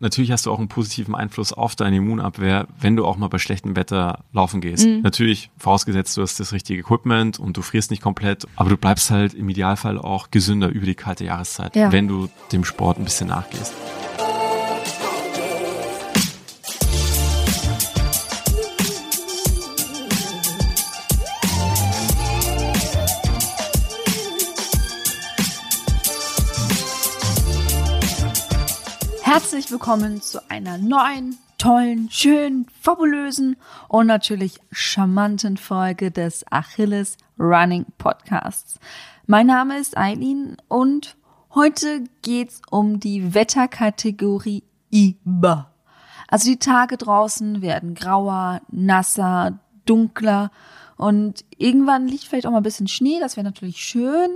Natürlich hast du auch einen positiven Einfluss auf deine Immunabwehr, wenn du auch mal bei schlechtem Wetter laufen gehst. Mhm. Natürlich, vorausgesetzt du hast das richtige Equipment und du frierst nicht komplett, aber du bleibst halt im Idealfall auch gesünder über die kalte Jahreszeit, ja. wenn du dem Sport ein bisschen nachgehst. Herzlich willkommen zu einer neuen, tollen, schönen, fabulösen und natürlich charmanten Folge des Achilles Running Podcasts. Mein Name ist Eileen und heute geht's um die Wetterkategorie IBA. Also die Tage draußen werden grauer, nasser, dunkler und irgendwann liegt vielleicht auch mal ein bisschen Schnee, das wäre natürlich schön.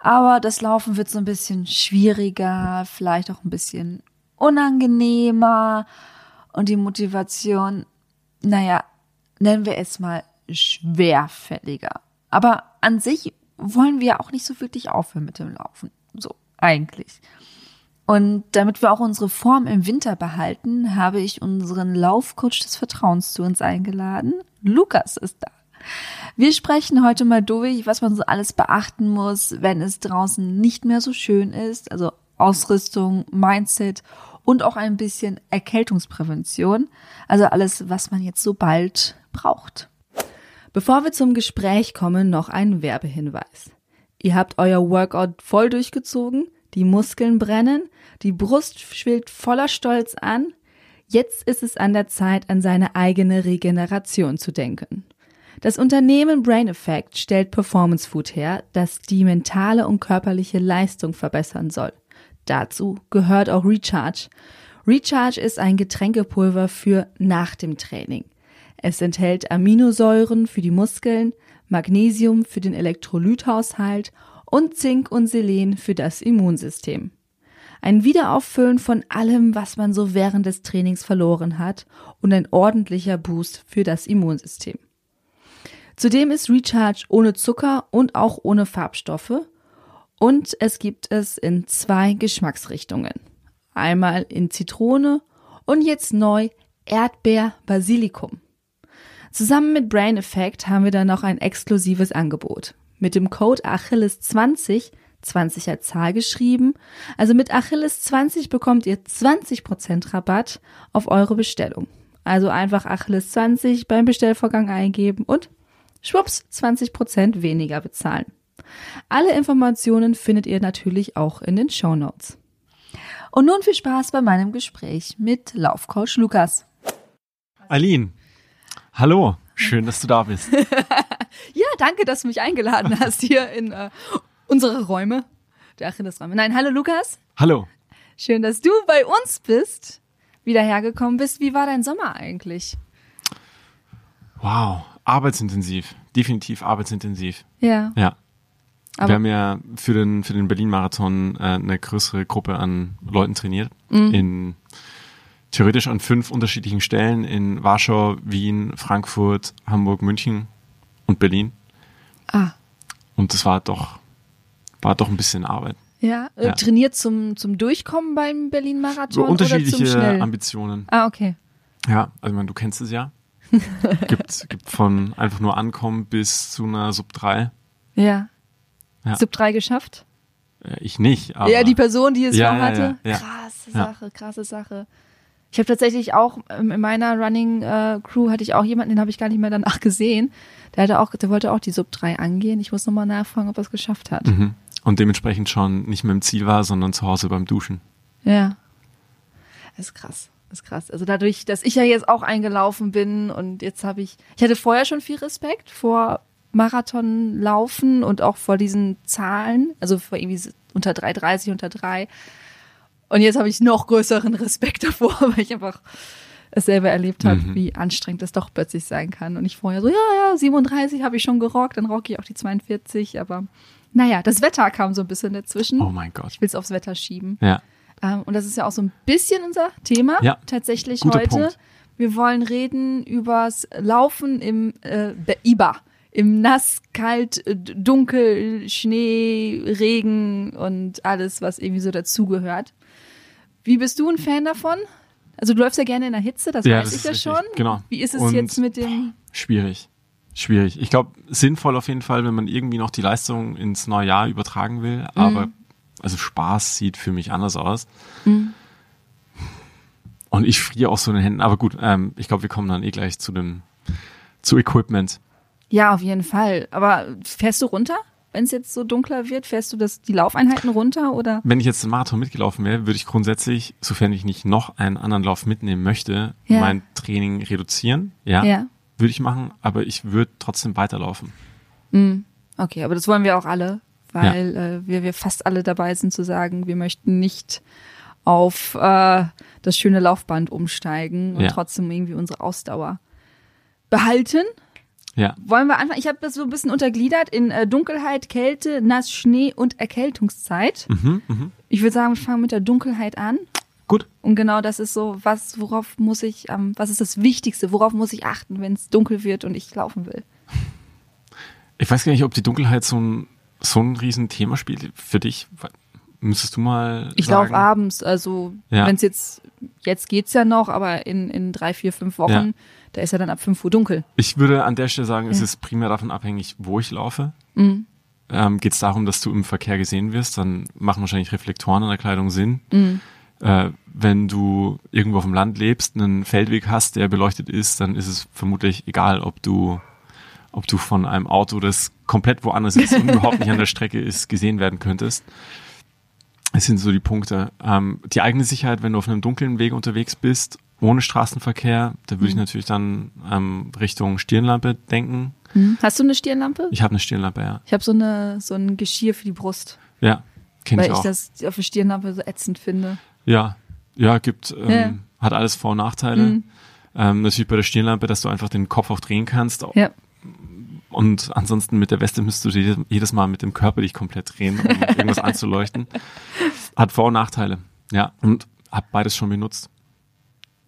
Aber das Laufen wird so ein bisschen schwieriger, vielleicht auch ein bisschen unangenehmer und die Motivation, naja, nennen wir es mal schwerfälliger. Aber an sich wollen wir auch nicht so wirklich aufhören mit dem Laufen. So, eigentlich. Und damit wir auch unsere Form im Winter behalten, habe ich unseren Laufcoach des Vertrauens zu uns eingeladen. Lukas ist da. Wir sprechen heute mal durch, was man so alles beachten muss, wenn es draußen nicht mehr so schön ist. Also Ausrüstung, Mindset und auch ein bisschen Erkältungsprävention. Also alles, was man jetzt so bald braucht. Bevor wir zum Gespräch kommen, noch ein Werbehinweis. Ihr habt euer Workout voll durchgezogen, die Muskeln brennen, die Brust schwillt voller Stolz an. Jetzt ist es an der Zeit, an seine eigene Regeneration zu denken. Das Unternehmen Brain Effect stellt Performance Food her, das die mentale und körperliche Leistung verbessern soll. Dazu gehört auch Recharge. Recharge ist ein Getränkepulver für nach dem Training. Es enthält Aminosäuren für die Muskeln, Magnesium für den Elektrolythaushalt und Zink und Selen für das Immunsystem. Ein Wiederauffüllen von allem, was man so während des Trainings verloren hat und ein ordentlicher Boost für das Immunsystem. Zudem ist Recharge ohne Zucker und auch ohne Farbstoffe und es gibt es in zwei Geschmacksrichtungen. Einmal in Zitrone und jetzt neu Erdbeer Basilikum. Zusammen mit Brain Effect haben wir dann noch ein exklusives Angebot. Mit dem Code Achilles20, 20 als Zahl geschrieben, also mit Achilles20 bekommt ihr 20% Rabatt auf eure Bestellung. Also einfach Achilles20 beim Bestellvorgang eingeben und schwupps 20% weniger bezahlen. Alle Informationen findet ihr natürlich auch in den Show Notes. Und nun viel Spaß bei meinem Gespräch mit Laufcoach Lukas. Aline, hallo, schön, dass du da bist. ja, danke, dass du mich eingeladen hast hier in äh, unsere Räume, der Achillesräume. Nein, hallo Lukas. Hallo. Schön, dass du bei uns bist, wieder hergekommen bist. Wie war dein Sommer eigentlich? Wow, arbeitsintensiv, definitiv arbeitsintensiv. Ja. Ja. Aber wir haben ja für den, für den Berlin-Marathon äh, eine größere Gruppe an Leuten trainiert. Mhm. In theoretisch an fünf unterschiedlichen Stellen in Warschau, Wien, Frankfurt, Hamburg, München und Berlin. Ah. Und das war doch, war doch ein bisschen Arbeit. Ja, äh, ja. trainiert zum, zum Durchkommen beim Berlin-Marathon? Unterschiedliche Ambitionen. Ah, okay. Ja, also ich meine, du kennst es ja. gibt, gibt von einfach nur ankommen bis zu einer Sub 3. Ja. Ja. Sub 3 geschafft? Ich nicht, aber. Ja, die Person, die es ja, schon hatte. Ja, krasse Sache, krasse Sache. Ich habe tatsächlich auch ähm, in meiner Running äh, Crew hatte ich auch jemanden, den habe ich gar nicht mehr danach gesehen. Der hatte auch, der wollte auch die Sub 3 angehen. Ich muss nochmal nachfragen, ob er es geschafft hat. Mhm. Und dementsprechend schon nicht mehr im Ziel war, sondern zu Hause beim Duschen. Ja. Das ist krass. Das ist krass. Also dadurch, dass ich ja jetzt auch eingelaufen bin und jetzt habe ich, ich hatte vorher schon viel Respekt vor Marathon laufen und auch vor diesen Zahlen, also vor irgendwie unter 3,30, unter 3. Und jetzt habe ich noch größeren Respekt davor, weil ich einfach es selber erlebt habe, mhm. wie anstrengend das doch plötzlich sein kann. Und ich vorher so, ja, ja, 37 habe ich schon gerockt, dann rocke ich auch die 42, aber naja, das Wetter kam so ein bisschen dazwischen. Oh mein Gott. Ich will es aufs Wetter schieben. Ja. Ähm, und das ist ja auch so ein bisschen unser Thema ja. tatsächlich Guter heute. Punkt. Wir wollen reden übers Laufen im äh, IBA im Nass, Kalt, äh, Dunkel, Schnee, Regen und alles, was irgendwie so dazugehört. Wie bist du ein Fan davon? Also du läufst ja gerne in der Hitze, das Ja, weiß das ich ja richtig, schon. genau. Wie ist es Und- jetzt mit dem? Schwierig. Schwierig. Ich glaube, sinnvoll auf jeden Fall, wenn man irgendwie noch die Leistung ins neue Jahr übertragen will. Mhm. Aber also Spaß sieht für mich anders aus. Mhm. Und ich friere auch so in den Händen. Aber gut, ähm, ich glaube, wir kommen dann eh gleich zu dem zu Equipment. Ja, auf jeden Fall. Aber fährst du runter, wenn es jetzt so dunkler wird? Fährst du das die Laufeinheiten runter oder? Wenn ich jetzt den Marathon mitgelaufen wäre, würde ich grundsätzlich, sofern ich nicht noch einen anderen Lauf mitnehmen möchte, Ja. mein Training reduzieren. Ja, Ja. würde ich machen. Aber ich würde trotzdem weiterlaufen. Okay, aber das wollen wir auch alle, weil äh, wir, wir fast alle dabei sind zu sagen, wir möchten nicht auf äh, das schöne Laufband umsteigen und Ja. trotzdem irgendwie unsere Ausdauer behalten. Ja. Wollen wir anfangen? Ich habe das so ein bisschen untergliedert in äh, Dunkelheit, Kälte, Nass, Schnee und Erkältungszeit. Mhm, mhm. Ich würde sagen, wir fangen mit der Dunkelheit an. Gut. Und genau das ist so, was, worauf muss ich, ähm, was ist das Wichtigste, worauf muss ich achten, wenn es dunkel wird und ich laufen will? Ich weiß gar nicht, ob die Dunkelheit so ein, so ein Riesenthema spielt für dich. Müsstest du mal Ich laufe abends, also Ja. wenn es jetzt, jetzt geht's ja noch, aber in, in drei, vier, fünf Wochen, Ja. Da ist ja dann ab fünf Uhr dunkel. Ich würde an der Stelle sagen, es Ja. ist primär davon abhängig, wo ich laufe. Mhm. Ähm, Geht es darum, dass du im Verkehr gesehen wirst, dann machen wahrscheinlich Reflektoren an der Kleidung Sinn. Mhm. Äh, wenn du irgendwo auf dem Land lebst, einen Feldweg hast, der beleuchtet ist, dann ist es vermutlich egal, ob du, ob du von einem Auto, das komplett woanders ist und überhaupt nicht an der Strecke ist, gesehen werden könntest. Es sind so die Punkte. Ähm, die eigene Sicherheit, wenn du auf einem dunklen Weg unterwegs bist, ohne Straßenverkehr, da würde ich Mhm. natürlich dann ähm, Richtung Stirnlampe denken. Hast du eine Stirnlampe? Ich habe eine Stirnlampe, ja. Ich habe so eine so ein Geschirr für die Brust, Ja, kenne weil ich ich auch. das auf der Stirnlampe so ätzend finde. ja, ja, gibt, ähm, Ja. hat alles Vor- und Nachteile. Mhm. Ähm, natürlich bei der Stirnlampe, dass du einfach den Kopf auch drehen kannst. Ja. Und ansonsten mit der Weste müsstest du jedes, jedes Mal mit dem Körper dich komplett drehen, um irgendwas anzuleuchten. Hat Vor- und Nachteile. Ja, und hab beides schon benutzt.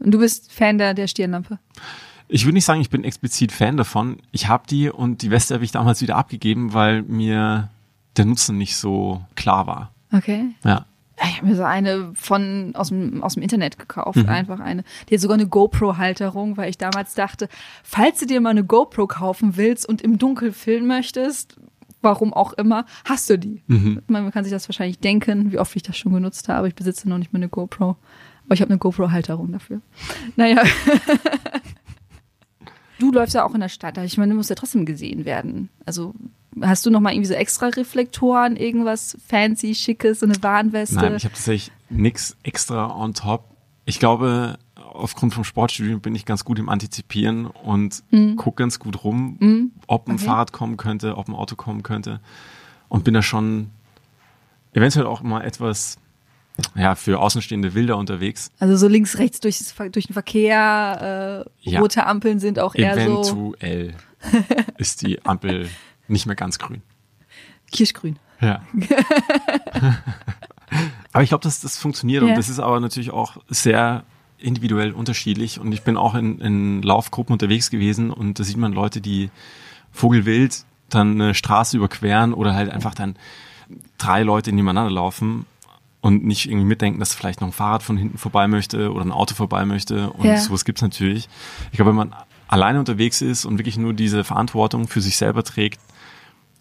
Und du bist Fan der, der Stirnlampe. Ich würde nicht sagen, ich bin explizit Fan davon. Ich habe die und die Weste habe ich damals wieder abgegeben, weil mir der Nutzen nicht so klar war. Okay. Ja. Ich habe mir so eine von aus dem, aus dem Internet gekauft, Mhm. einfach eine. Die hat sogar eine GoPro-Halterung, weil ich damals dachte, falls du dir mal eine GoPro kaufen willst und im Dunkeln filmen möchtest, warum auch immer, hast du die. Mhm. Man kann sich das wahrscheinlich denken, wie oft ich das schon genutzt habe. Ich besitze noch nicht mal eine GoPro. Aber ich habe eine GoPro-Halterung dafür. Naja. du läufst ja auch in der Stadt. Ich meine, du musst ja trotzdem gesehen werden. Also hast du noch mal irgendwie so extra Reflektoren, irgendwas fancy, schickes, so eine Warnweste? Nein, ich habe tatsächlich nix extra on top. Ich glaube, aufgrund vom Sportstudium bin ich ganz gut im Antizipieren und guck ganz gut rum, ob ein. Okay. Fahrrad kommen könnte, ob ein Auto kommen könnte. Und bin da schon eventuell auch mal etwas ja, für Außenstehende wilder unterwegs. Also so links, rechts durch, durch den Verkehr, äh, Ja. rote Ampeln sind auch eher so Eventuell ist die Ampel nicht mehr ganz grün. kirschgrün. Ja. aber ich glaube, dass das funktioniert Ja. und das ist aber natürlich auch sehr individuell unterschiedlich und ich bin auch in, in Laufgruppen unterwegs gewesen und da sieht man Leute, die vogelwild dann eine Straße überqueren oder halt einfach dann drei Leute nebeneinander laufen und nicht irgendwie mitdenken, dass vielleicht noch ein Fahrrad von hinten vorbei möchte oder ein Auto vorbei möchte und Ja. sowas gibt's natürlich. Ich glaube, wenn man alleine unterwegs ist und wirklich nur diese Verantwortung für sich selber trägt,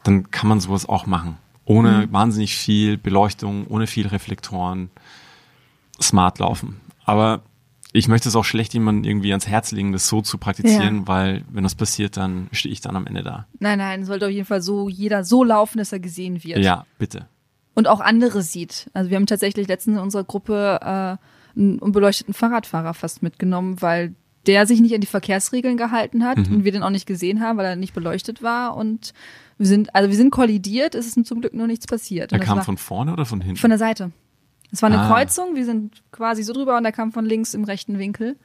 dann kann man sowas auch machen. Ohne Mhm. wahnsinnig viel Beleuchtung, ohne viel Reflektoren, smart laufen. Aber ich möchte es auch schlecht jemandem irgendwie ans Herz legen, das so zu praktizieren, Ja. weil wenn das passiert, dann stehe ich dann am Ende da. Nein, nein, sollte auf jeden Fall so jeder so laufen, dass er gesehen wird. Ja, bitte. Und auch andere sieht. Also wir haben tatsächlich letztens in unserer Gruppe äh, einen unbeleuchteten Fahrradfahrer fast mitgenommen, weil der sich nicht an die Verkehrsregeln gehalten hat Mhm. und wir den auch nicht gesehen haben, weil er nicht beleuchtet war. Und wir sind, also wir sind kollidiert, es ist zum Glück nur nichts passiert. Er kam von vorne oder von hinten? von der Seite. Es war eine Ah. Kreuzung, wir sind quasi so drüber und er kam von links im rechten Winkel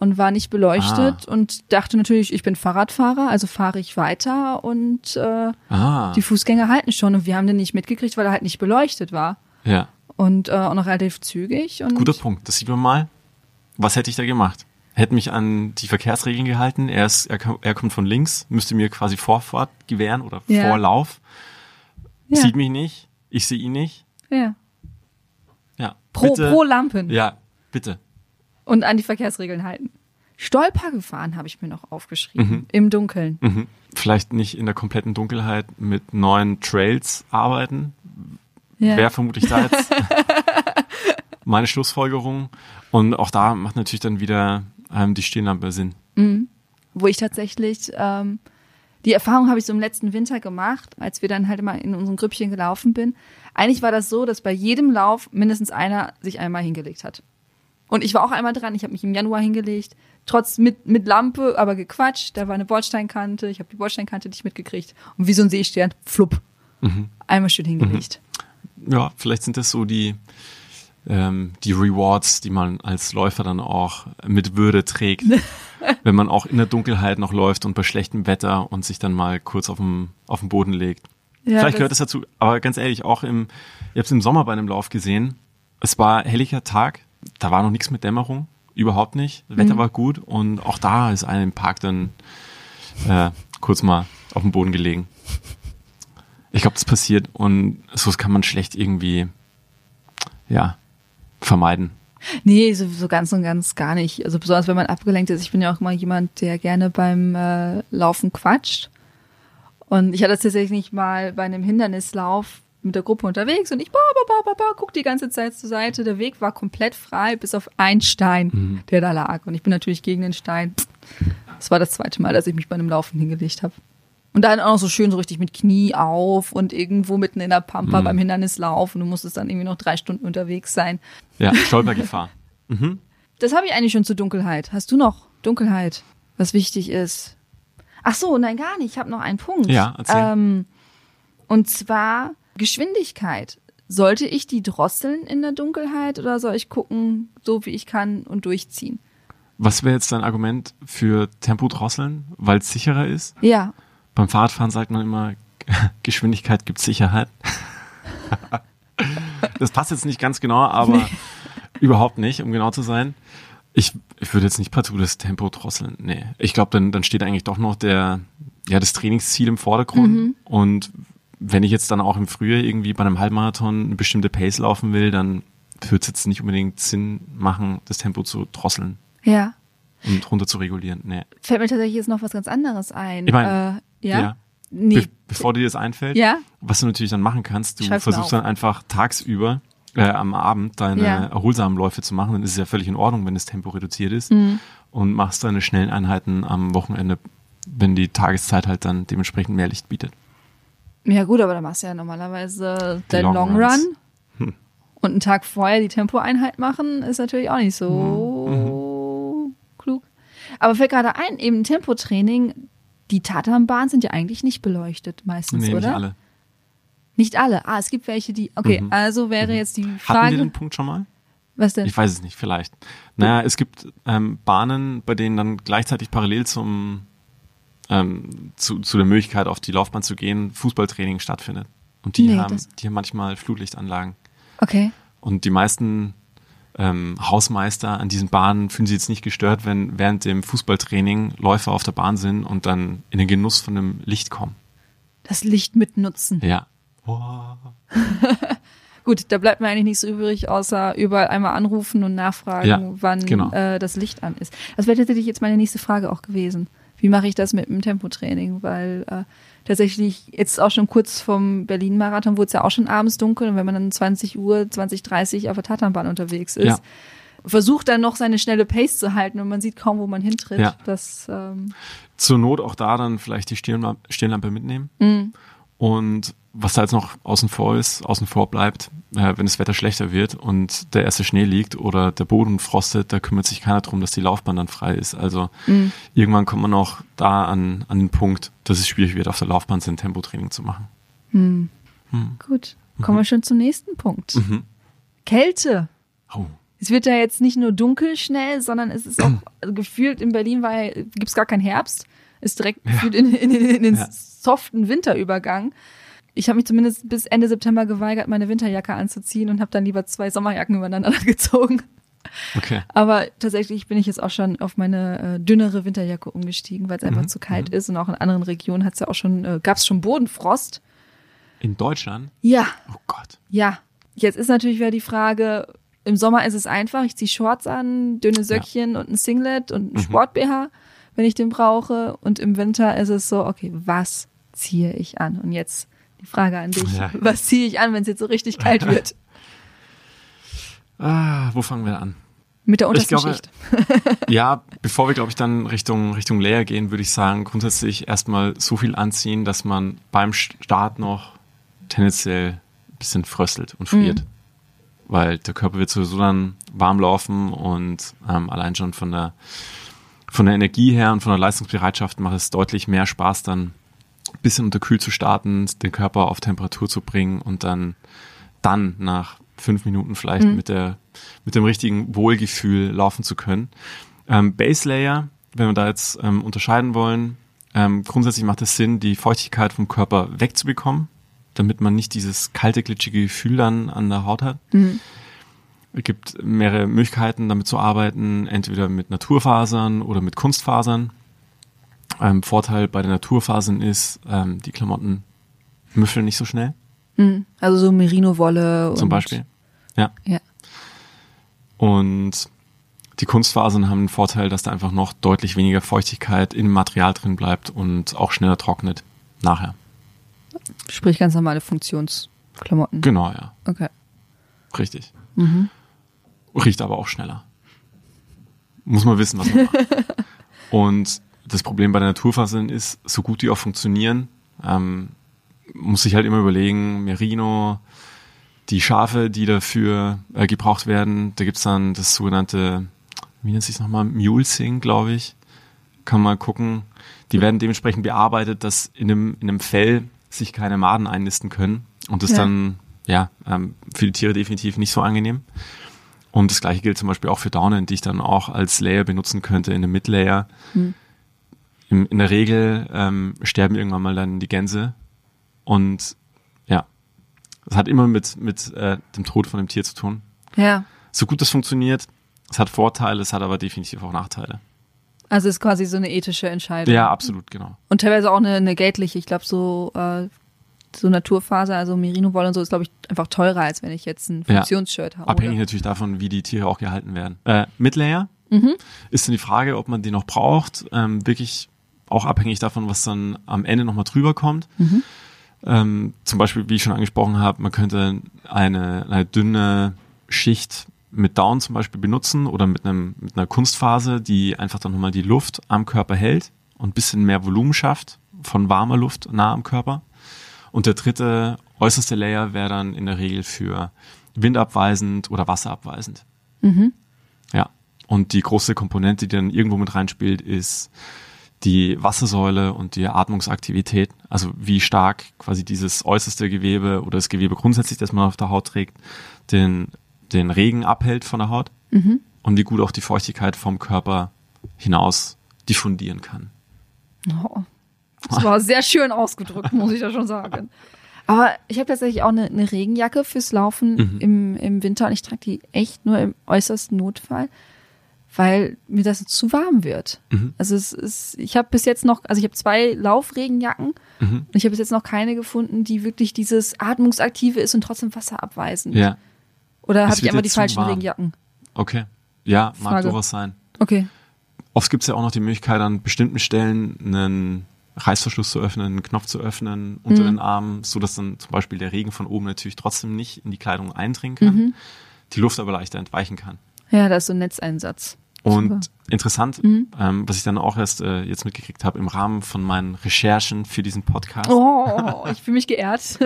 und war nicht beleuchtet Ah. und dachte natürlich, ich bin Fahrradfahrer, also fahre ich weiter und äh, ah, die Fußgänger halten schon und wir haben den nicht mitgekriegt, weil er halt nicht beleuchtet war ja. und äh, auch noch relativ zügig und Guter Punkt. Das sieht man mal. Was hätte ich da gemacht? Hätte mich an die Verkehrsregeln gehalten. Er, ist, er, er kommt von links, müsste mir quasi Vorfahrt gewähren oder Ja. Vorlauf. Ja. Sieht mich nicht, ich sehe ihn nicht. ja. Ja. Pro, bitte, pro Lampen. Ja, bitte. Und an die Verkehrsregeln halten. Stolpergefahren habe ich mir noch aufgeschrieben. Im Dunkeln. Mhm. Vielleicht nicht in der kompletten Dunkelheit mit neuen Trails arbeiten. Ja. Wäre vermutlich da jetzt meine Schlussfolgerung. Und auch da macht natürlich dann wieder ähm, die Stirnlampe Sinn. wo ich tatsächlich ähm, die Erfahrung habe ich so im letzten Winter gemacht, als wir dann halt immer in unserem Grüppchen gelaufen bin. Eigentlich war das so, dass bei jedem Lauf mindestens einer sich einmal hingelegt hat. Und ich war auch einmal dran. Ich habe mich im Januar hingelegt, trotz mit mit Lampe, aber gequatscht. Da war eine Bordsteinkante. Ich habe die Bordsteinkante nicht mitgekriegt. Und wie so ein Seestern, flupp, einmal schön hingelegt. Ja, vielleicht sind das so die, ähm, die Rewards, die man als Läufer dann auch mit Würde trägt. wenn man auch in der Dunkelheit noch läuft und bei schlechtem Wetter und sich dann mal kurz auf dem, auf den Boden legt. Ja, Vielleicht gehört das dazu, aber ganz ehrlich, auch im, ihr habt es im Sommer bei einem Lauf gesehen, es war helliger Tag, da war noch nichts mit Dämmerung, überhaupt nicht, das Wetter war gut und auch da ist einer im Park dann äh, kurz mal auf dem Boden gelegen. Ich glaube, das passiert und so kann man schlecht irgendwie, ja, vermeiden. Nee, so, so ganz und ganz gar nicht. Also besonders wenn man abgelenkt ist. Ich bin ja auch immer jemand, der gerne beim äh, Laufen quatscht. Und ich hatte das tatsächlich mal bei einem Hindernislauf mit der Gruppe unterwegs und ich ba, ba, ba, ba, ba, guck die ganze Zeit zur Seite. Der Weg war komplett frei, bis auf einen Stein, der da lag. Und ich bin natürlich gegen den Stein. Das war das zweite Mal, dass ich mich bei einem Laufen hingelegt habe. Und dann auch noch so schön so richtig mit Knie auf und irgendwo mitten in der Pampa beim Hindernislauf und du musstest dann irgendwie noch drei Stunden unterwegs sein. Ja, Stolpergefahr. Das habe ich eigentlich schon zur Dunkelheit. Hast du noch Dunkelheit, was wichtig ist? Ach so, nein, gar nicht. Ich habe noch einen Punkt. Ja, erzähl. Ähm, und zwar Geschwindigkeit. Sollte ich die drosseln in der Dunkelheit oder soll ich gucken, so wie ich kann und durchziehen? Was wäre jetzt dein Argument für Tempo drosseln, weil es sicherer ist? Ja. Beim Fahrradfahren sagt man immer, Geschwindigkeit gibt Sicherheit. das passt jetzt nicht ganz genau, aber überhaupt nicht, um genau zu sein. Ich, ich würde jetzt nicht partout das Tempo drosseln. Nee. Ich glaube, dann, dann steht eigentlich doch noch der, ja, das Trainingsziel im Vordergrund. Und wenn ich jetzt dann auch im Frühjahr irgendwie bei einem Halbmarathon eine bestimmte Pace laufen will, dann wird es jetzt nicht unbedingt Sinn machen, das Tempo zu drosseln Ja. und runter zu regulieren. Nee. Fällt mir tatsächlich jetzt noch was ganz anderes ein. Ich mein, äh, ja. Ja. Nee. Be bevor dir das einfällt, Ja. was du natürlich dann machen kannst, du Schreib's versuchst dann einfach tagsüber äh, am Abend deine Ja. erholsamen Läufe zu machen, dann ist es ja völlig in Ordnung, wenn das Tempo reduziert ist Mhm. und machst deine schnellen Einheiten am Wochenende, wenn die Tageszeit halt dann dementsprechend mehr Licht bietet. Ja gut, aber da machst du ja normalerweise den Long Long. Run. Und einen Tag vorher die Tempoeinheit machen, ist natürlich auch nicht so klug. Aber fällt gerade ein, eben Tempotraining, die Tatanbahnen sind ja eigentlich nicht beleuchtet meistens, Nee, oder? nicht alle. Nicht alle. Ah, es gibt welche, die. Okay, also wäre jetzt die Hatten wir Frage. den Punkt schon mal? was denn? Ich weiß es nicht, vielleicht. Naja, es gibt ähm, Bahnen, bei denen dann gleichzeitig parallel zum ähm, zu, zu der Möglichkeit, auf die Laufbahn zu gehen, Fußballtraining stattfindet. Und die Nee, haben, die haben manchmal Flutlichtanlagen. Okay. Und die meisten ähm, Hausmeister an diesen Bahnen fühlen sich jetzt nicht gestört, wenn während dem Fußballtraining Läufer auf der Bahn sind und dann in den Genuss von dem Licht kommen. Das Licht mitnutzen. Ja. Gut, da bleibt mir eigentlich nichts übrig, außer überall einmal anrufen und nachfragen, Ja, wann genau. äh, das Licht an ist. Das wäre tatsächlich jetzt meine nächste Frage auch gewesen. Wie mache ich das mit dem Tempotraining? Weil äh, tatsächlich jetzt auch schon kurz vom Berlin-Marathon wurde es ja auch schon abends dunkel und wenn man dann 20 Uhr, 20, 30 auf der Tatanbahn unterwegs ist, Ja. versucht dann noch seine schnelle Pace zu halten und man sieht kaum, wo man hintritt. Ja. Das ähm, Zur Not auch da dann vielleicht die Stirnlampe, mitnehmen. Mhm. Und was da jetzt noch außen vor ist, außen vor bleibt, äh, wenn das Wetter schlechter wird und der erste Schnee liegt oder der Boden frostet, da kümmert sich keiner drum, dass die Laufbahn dann frei ist. Also Mhm. irgendwann kommt man auch da an, an den Punkt, dass es schwierig wird, auf der Laufbahn sein Tempotraining zu machen. gut. Kommen wir schon zum nächsten Punkt. Kälte. Oh. Es wird ja jetzt nicht nur dunkel schnell, sondern es ist auch gefühlt in Berlin war ja, gibt's gar keinen Herbst, ist direkt gefühlt in, in, in den Ja. soften Winterübergang. Ich habe mich zumindest bis Ende September geweigert, meine Winterjacke anzuziehen und habe dann lieber zwei Sommerjacken übereinander gezogen. Okay. Aber tatsächlich bin ich jetzt auch schon auf meine äh, dünnere Winterjacke umgestiegen, weil es einfach zu kalt ist und auch in anderen Regionen hat's ja auch schon äh, gab's schon Bodenfrost. In Deutschland? Ja, Oh Gott. ja. Jetzt ist natürlich wieder die Frage, im Sommer ist es einfach, ich ziehe Shorts an, dünne Söckchen ja. und ein Singlet und ein mhm. Sport-BH, wenn ich den brauche. Und im Winter ist es so, okay, was ziehe ich an? Und jetzt die Frage an dich, ja. was ziehe ich an, wenn es jetzt so richtig kalt wird? ah, wo fangen wir an? Mit der untersten glaube, Schicht. ja, bevor wir, glaube ich, dann Richtung, Richtung Layer gehen, würde ich sagen, grundsätzlich erstmal so viel anziehen, dass man beim Start noch tendenziell ein bisschen fröstelt und friert. Mhm. Weil der Körper wird sowieso dann warm laufen und ähm, allein schon von der, von der Energie her und von der Leistungsbereitschaft macht es deutlich mehr Spaß, dann ein bisschen unterkühlt zu starten, den Körper auf Temperatur zu bringen und dann, dann nach fünf Minuten vielleicht mhm. mit der mit dem richtigen Wohlgefühl laufen zu können. Ähm, Base Layer, wenn wir da jetzt ähm, unterscheiden wollen, ähm, grundsätzlich macht es Sinn, die Feuchtigkeit vom Körper wegzubekommen, damit man nicht dieses kalte, glitschige Gefühl dann an der Haut hat. Mhm. Es gibt mehrere Möglichkeiten, damit zu arbeiten, entweder mit Naturfasern oder mit Kunstfasern. Ähm, Vorteil bei den Naturfasern ist, ähm, die Klamotten müffeln nicht so schnell. Mhm. Also so Merino-Wolle. Zum Beispiel. Ja. ja. Und die Kunstfasern haben den Vorteil, dass da einfach noch deutlich weniger Feuchtigkeit im Material drin bleibt und auch schneller trocknet nachher. Sprich ganz normale Funktionsklamotten. Genau, ja. Okay. Richtig. Mhm. Riecht aber auch schneller. Muss man wissen, was man macht. und das Problem bei der Naturfasern ist, so gut die auch funktionieren, ähm, muss ich halt immer überlegen, Merino, die Schafe, die dafür äh, gebraucht werden, da gibt's dann das sogenannte, wie nennt sich nochmal, Mulesing, glaube ich. Kann man gucken. Die werden dementsprechend bearbeitet, dass in einem, in einem Fell sich keine Maden einnisten können. Und das ja. dann, ja, ähm, für die Tiere definitiv nicht so angenehm. Und das gleiche gilt zum Beispiel auch für Daunen, die ich dann auch als Layer benutzen könnte in einem Midlayer. Hm. In, in der Regel ähm, sterben irgendwann mal dann die Gänse. Und das hat immer mit, mit äh, dem Tod von dem Tier zu tun. Ja. So gut das funktioniert, es hat Vorteile, es hat aber definitiv auch Nachteile. Also es ist quasi so eine ethische Entscheidung. Ja, absolut, genau. Und teilweise auch eine, eine geldliche. Ich glaube, so, äh, so Naturfaser, also Merino-Wolle und so, ist, glaube ich, einfach teurer, als wenn ich jetzt ein Funktionsshirt ja, habe. Abhängig oder? natürlich davon, wie die Tiere auch gehalten werden. Äh, Midlayer mhm. ist dann die Frage, ob man die noch braucht. Ähm, wirklich auch abhängig davon, was dann am Ende nochmal drüber kommt. Mhm. Ähm, zum Beispiel, wie ich schon angesprochen habe, man könnte eine, eine dünne Schicht mit Down zum Beispiel benutzen oder mit, einem, mit einer Kunstphase, die einfach dann nochmal die Luft am Körper hält und ein bisschen mehr Volumen schafft von warmer Luft nah am Körper. Und der dritte, äußerste Layer wäre dann in der Regel für windabweisend oder wasserabweisend. Mhm. Ja. Und die große Komponente, die dann irgendwo mit reinspielt, ist die Wassersäule und die Atmungsaktivität, also wie stark quasi dieses äußerste Gewebe oder das Gewebe grundsätzlich, das man auf der Haut trägt, den, den Regen abhält von der Haut mhm. und wie gut auch die Feuchtigkeit vom Körper hinaus diffundieren kann. Oh, das war sehr schön ausgedrückt, muss ich da schon sagen. Aber ich habe tatsächlich auch eine, eine, Regenjacke fürs Laufen mhm. im, im Winter und ich trage die echt nur im äußersten Notfall weil mir das zu warm wird. Mhm. Also es ist, ich habe bis jetzt noch, also ich habe zwei Laufregenjacken mhm. und ich habe bis jetzt noch keine gefunden, die wirklich dieses atmungsaktive ist und trotzdem wasserabweisend. Ja. Oder habe ich einfach die falschen warm. Regenjacken? Okay. Ja, mag Frage. sowas sein. Okay. Oft gibt es ja auch noch die Möglichkeit, an bestimmten Stellen einen Reißverschluss zu öffnen, einen Knopf zu öffnen unter mhm. den Armen, so dass dann zum Beispiel der Regen von oben natürlich trotzdem nicht in die Kleidung eindringen kann, mhm. die Luft aber leichter entweichen kann. Ja, da ist so ein Netzeinsatz. Und Super. interessant, mhm. ähm, was ich dann auch erst äh, jetzt mitgekriegt habe im Rahmen von meinen Recherchen für diesen Podcast. Oh, ich fühle mich geehrt.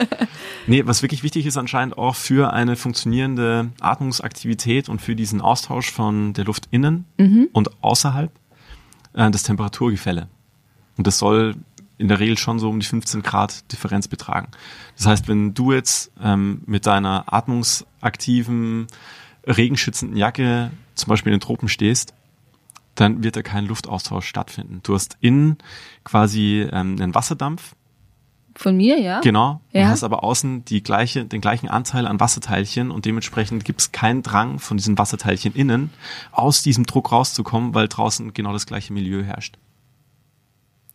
nee, was wirklich wichtig ist anscheinend auch für eine funktionierende Atmungsaktivität und für diesen Austausch von der Luft innen mhm. und außerhalb äh, das Temperaturgefälle. Und das soll in der Regel schon so um die 15 Grad Differenz betragen. Das heißt, wenn du jetzt ähm, mit deiner atmungsaktiven, regenschützenden Jacke zum Beispiel in den Tropen stehst, dann wird da kein Luftaustausch stattfinden. Du hast innen quasi ähm, einen Wasserdampf. Von mir, ja? Genau. Ja. Du hast aber außen die gleiche, den gleichen Anteil an Wasserteilchen und dementsprechend gibt es keinen Drang von diesen Wasserteilchen innen, aus diesem Druck rauszukommen, weil draußen genau das gleiche Milieu herrscht.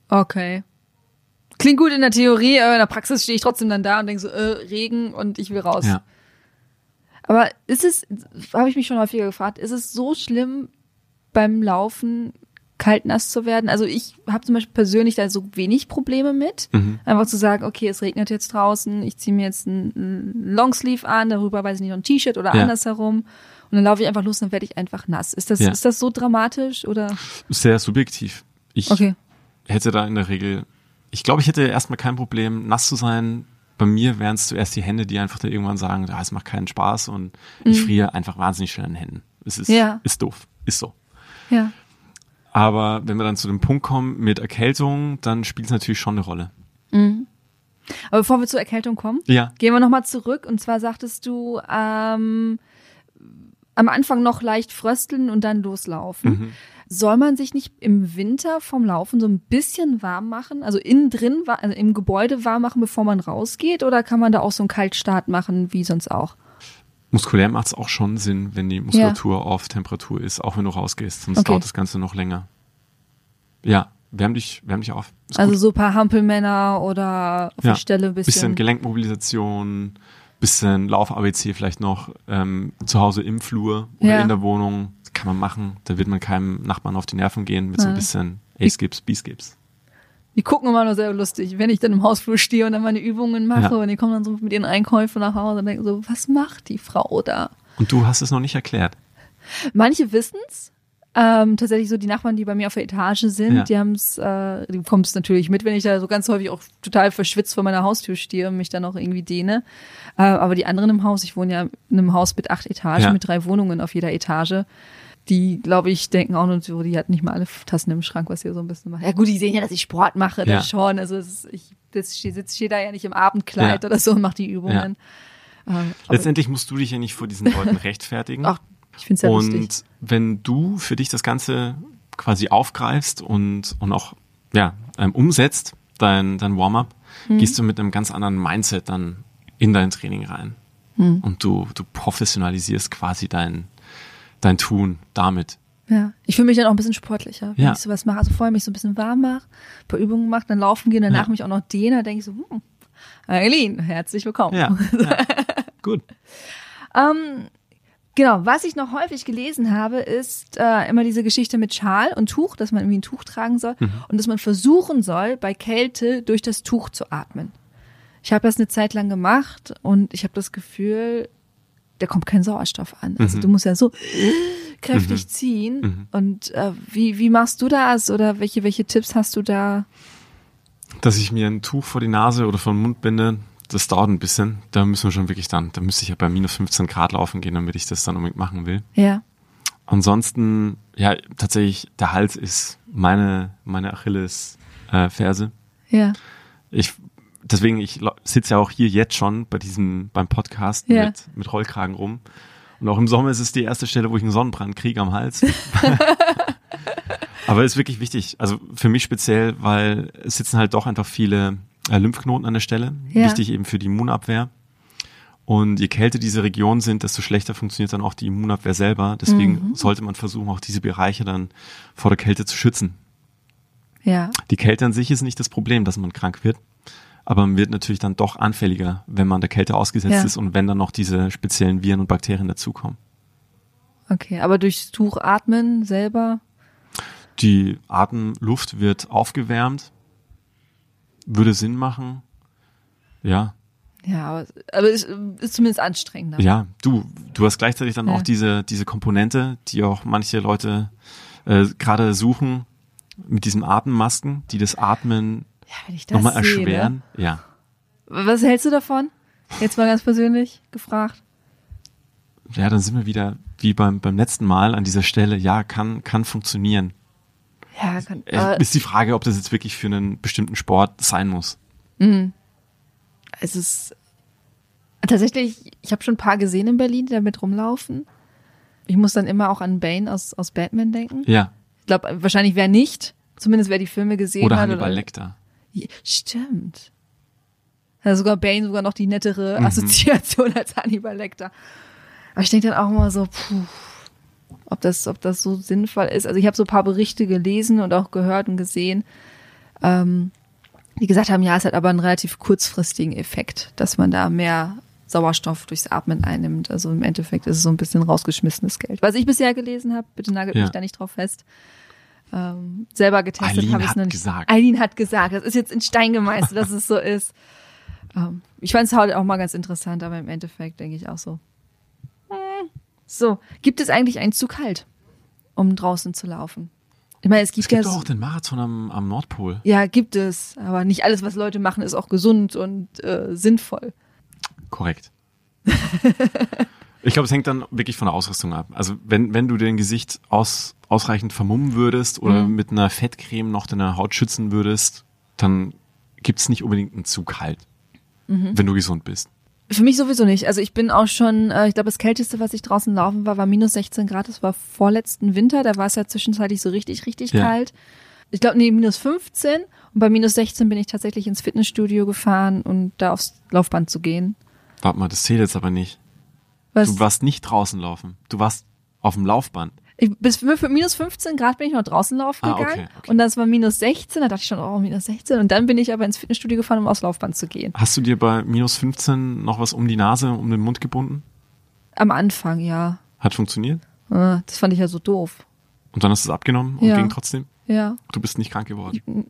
Okay. Klingt gut in der Theorie, aber in der Praxis stehe ich trotzdem dann da und denke so, äh, Regen und ich will raus. Ja. Aber ist es, habe ich mich schon häufiger gefragt, ist es so schlimm beim Laufen kalt nass zu werden? Also ich habe zum Beispiel persönlich da so wenig Probleme mit. Mhm. Einfach zu sagen, okay, es regnet jetzt draußen, ich ziehe mir jetzt einen Longsleeve an, darüber weiß ich nicht, noch ein T-Shirt oder Ja. andersherum. Und dann laufe ich einfach los, dann werde ich einfach nass. Ist das, Ja. ist das so dramatisch oder? Sehr subjektiv. Ich Okay. Hätte da in der Regel, ich glaube, ich hätte erstmal kein Problem, nass zu sein. Bei mir wären es zuerst die Hände, die einfach da irgendwann sagen, ah, es macht keinen Spaß und ich friere einfach wahnsinnig schnell an den Händen. Es ist, Mhm. Ja. ist doof, ist so. Ja. Aber wenn wir dann zu dem Punkt kommen mit Erkältung, dann spielt es natürlich schon eine Rolle. Aber bevor wir zur Erkältung kommen, Ja. Gehen wir nochmal zurück. Und zwar sagtest du, ähm, am Anfang noch leicht frösteln und dann loslaufen. Mhm. Soll man sich nicht im Winter vom Laufen so ein bisschen warm machen? Also innen drin, also im Gebäude warm machen, bevor man rausgeht? Oder kann man da auch so einen Kaltstart machen, wie sonst auch? Muskulär macht es auch schon Sinn, wenn die Muskulatur auf Temperatur ist, auch wenn du rausgehst, sonst Okay. dauert das Ganze noch länger. Ja, wärm dich, wärm dich auf. Ist also gut. so ein paar Hampelmänner oder auf Ja, der Stelle ein bisschen. bisschen Gelenkmobilisation, bisschen Lauf-ABC vielleicht noch ähm, zu Hause im Flur oder Ja. in der Wohnung. Kann man machen. Da wird man keinem Nachbarn auf die Nerven gehen mit so ein bisschen A-Skips, B-Skips. Die gucken immer nur sehr lustig, wenn ich dann im Hausflur stehe und dann meine Übungen mache Ja. und die kommen dann so mit ihren Einkäufen nach Hause und denken so, was macht die Frau da? Und du hast es noch nicht erklärt. Manche wissen's. Ähm, tatsächlich so die Nachbarn, die bei mir auf der Etage sind, Ja. die haben's, äh, die bekommen's natürlich mit, wenn ich da so ganz häufig auch total verschwitzt vor meiner Haustür stehe und mich dann auch irgendwie dehne. Äh, aber die anderen im Haus, ich wohne ja in einem Haus mit acht Etagen, Ja. mit drei Wohnungen auf jeder Etage. Die, glaube ich, denken auch nur so, die hat nicht mal alle Tassen im Schrank, was hier so ein bisschen macht. Ja gut, die sehen ja, dass ich Sport mache, Ja. das schon. Also es ist, ich sitze stehe da ja nicht im Abendkleid Ja. oder so und mache die Übungen. Ähm, aber, Letztendlich musst du dich ja nicht vor diesen Leuten rechtfertigen. ach, ich finde es ja und lustig. wenn du für dich das Ganze quasi aufgreifst und, und auch ja, ähm, umsetzt, dein, dein Warm-up, Mhm. gehst du mit einem ganz anderen Mindset dann in dein Training rein. Mhm. Und du, du professionalisierst quasi dein, dein Tun damit. Ja, ich fühle mich dann auch ein bisschen sportlicher, wenn Ja. ich sowas mache. Also vorher mich so ein bisschen warm mache, ein paar Übungen mache, dann laufen gehen, danach Ja. mich auch noch dehnen, dann denke ich so, hm, Eileen, herzlich willkommen. Ja, ja. gut. Ähm, genau, was ich noch häufig gelesen habe, ist äh, immer diese Geschichte mit Schal und Tuch, dass man irgendwie ein Tuch tragen soll Mhm. und dass man versuchen soll, bei Kälte durch das Tuch zu atmen. Ich habe das eine Zeit lang gemacht und ich habe das Gefühl, da kommt kein Sauerstoff an. Also Mhm. du musst ja so kräftig ziehen. Mhm. Und äh, wie, wie machst du das oder welche, welche Tipps hast du da? Dass ich mir ein Tuch vor die Nase oder vor den Mund binde, das dauert ein bisschen. Da müssen wir schon wirklich dann, da müsste ich ja bei minus 15 Grad laufen gehen, damit ich das dann unbedingt machen will. Ja. Ansonsten, ja, tatsächlich, der Hals ist meine, meine Achilles äh. Ja. Ich, deswegen, ich sitze ja auch hier jetzt schon bei diesem, beim Podcast Ja. mit, mit Rollkragen rum. Und auch im Sommer ist es die erste Stelle, wo ich einen Sonnenbrand kriege am Hals. Aber ist wirklich wichtig. Also für mich speziell, weil es sitzen halt doch einfach viele äh, Lymphknoten an der Stelle. Ja. Wichtig eben für die Immunabwehr. Und je kälter diese Regionen sind, desto schlechter funktioniert dann auch die Immunabwehr selber. Deswegen Mhm. sollte man versuchen, auch diese Bereiche dann vor der Kälte zu schützen. Ja. Die Kälte an sich ist nicht das Problem, dass man krank wird. Aber man wird natürlich dann doch anfälliger, wenn man der Kälte ausgesetzt Ja. ist und wenn dann noch diese speziellen Viren und Bakterien dazukommen. Okay. Aber durchs Tuch atmen selber. Die Atemluft wird aufgewärmt. Würde Sinn machen. Ja, Ja, aber, aber es ist zumindest anstrengender. ja, du, du hast gleichzeitig dann Ja. auch diese, diese Komponente, die auch manche Leute äh, gerade suchen, mit diesen Atemmasken, die das Atmen wenn ich das nochmal sehe, erschweren. Ja. Ne? Was hältst du davon? Jetzt mal ganz persönlich gefragt. Ja, dann sind wir wieder wie beim, beim letzten Mal an dieser Stelle. Ja, kann, kann funktionieren. Ja, kann, Äh, ist die Frage, ob das jetzt wirklich für einen bestimmten Sport sein muss. es ist tatsächlich, ich habe schon ein paar gesehen in Berlin, die damit rumlaufen. Ich muss dann immer auch an Bane aus, aus Batman denken. Ja. Ich glaube, wahrscheinlich wer nicht. Zumindest wer die Filme gesehen Oder hat. Hannibal Lecter. Ja, Stimmt. Ja, sogar Bane sogar noch die nettere Mhm. Assoziation als Hannibal Lecter. Aber ich denke dann auch immer so, puh, ob das, ob das so sinnvoll ist. Also ich habe so ein paar Berichte gelesen und auch gehört und gesehen, ähm, die gesagt haben, ja, es hat aber einen relativ kurzfristigen Effekt, dass man da mehr Sauerstoff durchs Atmen einnimmt. Also im Endeffekt ist es so ein bisschen rausgeschmissenes Geld. Was ich bisher gelesen habe, bitte nagelt Ja. mich da nicht drauf fest. Ähm, selber getestet habe ich es nicht. gesagt. Eileen hat gesagt, das ist jetzt in Stein gemeißelt, dass es so ist. Ähm, ich fand es halt auch mal ganz interessant, aber im Endeffekt denke ich auch so. hm. So, gibt es eigentlich einen zu kalt, um draußen zu laufen? Ich meine, es gibt, Es gibt ja auch den Marathon am, am Nordpol. ja, gibt es, aber nicht alles, was Leute machen, ist auch gesund und äh, sinnvoll. Korrekt. ich glaube, es hängt dann wirklich von der Ausrüstung ab. Also wenn, wenn du dein Gesicht aus, ausreichend vermummen würdest oder Mhm. mit einer Fettcreme noch deine Haut schützen würdest, dann gibt's nicht unbedingt einen zu kalt, Mhm. wenn du gesund bist. Für mich sowieso nicht. Also ich bin auch schon, äh, ich glaube, das Kälteste, was ich draußen laufen war, war minus 16 Grad. Das war vorletzten Winter. Da war es ja zwischenzeitlich so richtig, richtig Ja. kalt. Ich glaube, nee, minus 15. Und bei minus 16 bin ich tatsächlich ins Fitnessstudio gefahren und da aufs Laufband zu gehen. Warte mal, das zählt jetzt aber nicht. Was? Du warst nicht draußen laufen. Du warst auf dem Laufband. Ich, bis minus 15 Grad bin ich noch draußen laufen Ah, gegangen. okay, okay. Und das war minus 16. Da dachte ich schon, oh, minus 16. Und dann bin ich aber ins Fitnessstudio gefahren, um aufs Laufband zu gehen. Hast du dir bei minus 15 noch was um die Nase, um den Mund gebunden? Am Anfang, ja. Hat funktioniert? Äh, Das fand ich ja so doof. Und dann hast du es abgenommen und Ja. ging trotzdem? Ja. Du bist nicht krank geworden.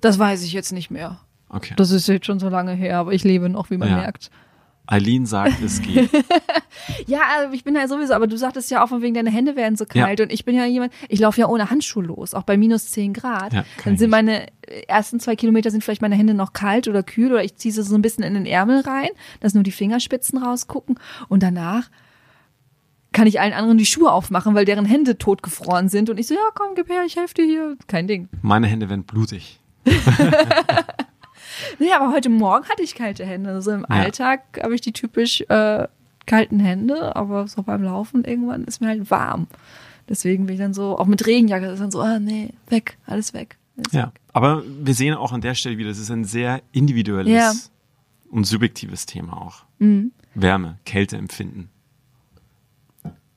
Das weiß ich jetzt nicht mehr. Okay. Das ist jetzt schon so lange her, aber ich lebe noch, wie man Ja. merkt. Eileen sagt, es geht. Ja, also ich bin ja sowieso, aber du sagtest ja auch von wegen, deine Hände werden so kalt und ich bin ja jemand, ich laufe ja ohne Handschuhe los, auch bei minus 10 Grad. Ja, Dann sind meine ersten zwei Kilometer sind vielleicht meine Hände noch kalt oder kühl oder ich ziehe sie so ein bisschen in den Ärmel rein, dass nur die Fingerspitzen rausgucken und danach kann ich allen anderen die Schuhe aufmachen, weil deren Hände totgefroren sind und ich so, ja komm, gib her, ich helfe dir hier. Kein Ding. Meine Hände werden blutig. Nee, aber heute Morgen hatte ich kalte Hände. Also im Ja. Alltag habe ich die typisch äh, kalten Hände, aber so beim Laufen irgendwann ist mir halt warm. Deswegen bin ich dann so, auch mit Regenjacke, ist dann so, ah nee, weg, alles weg. Alles Ja. weg. Aber wir sehen auch an der Stelle wieder, es ist ein sehr individuelles Ja. und subjektives Thema auch. Mhm. Wärme, Kälte empfinden.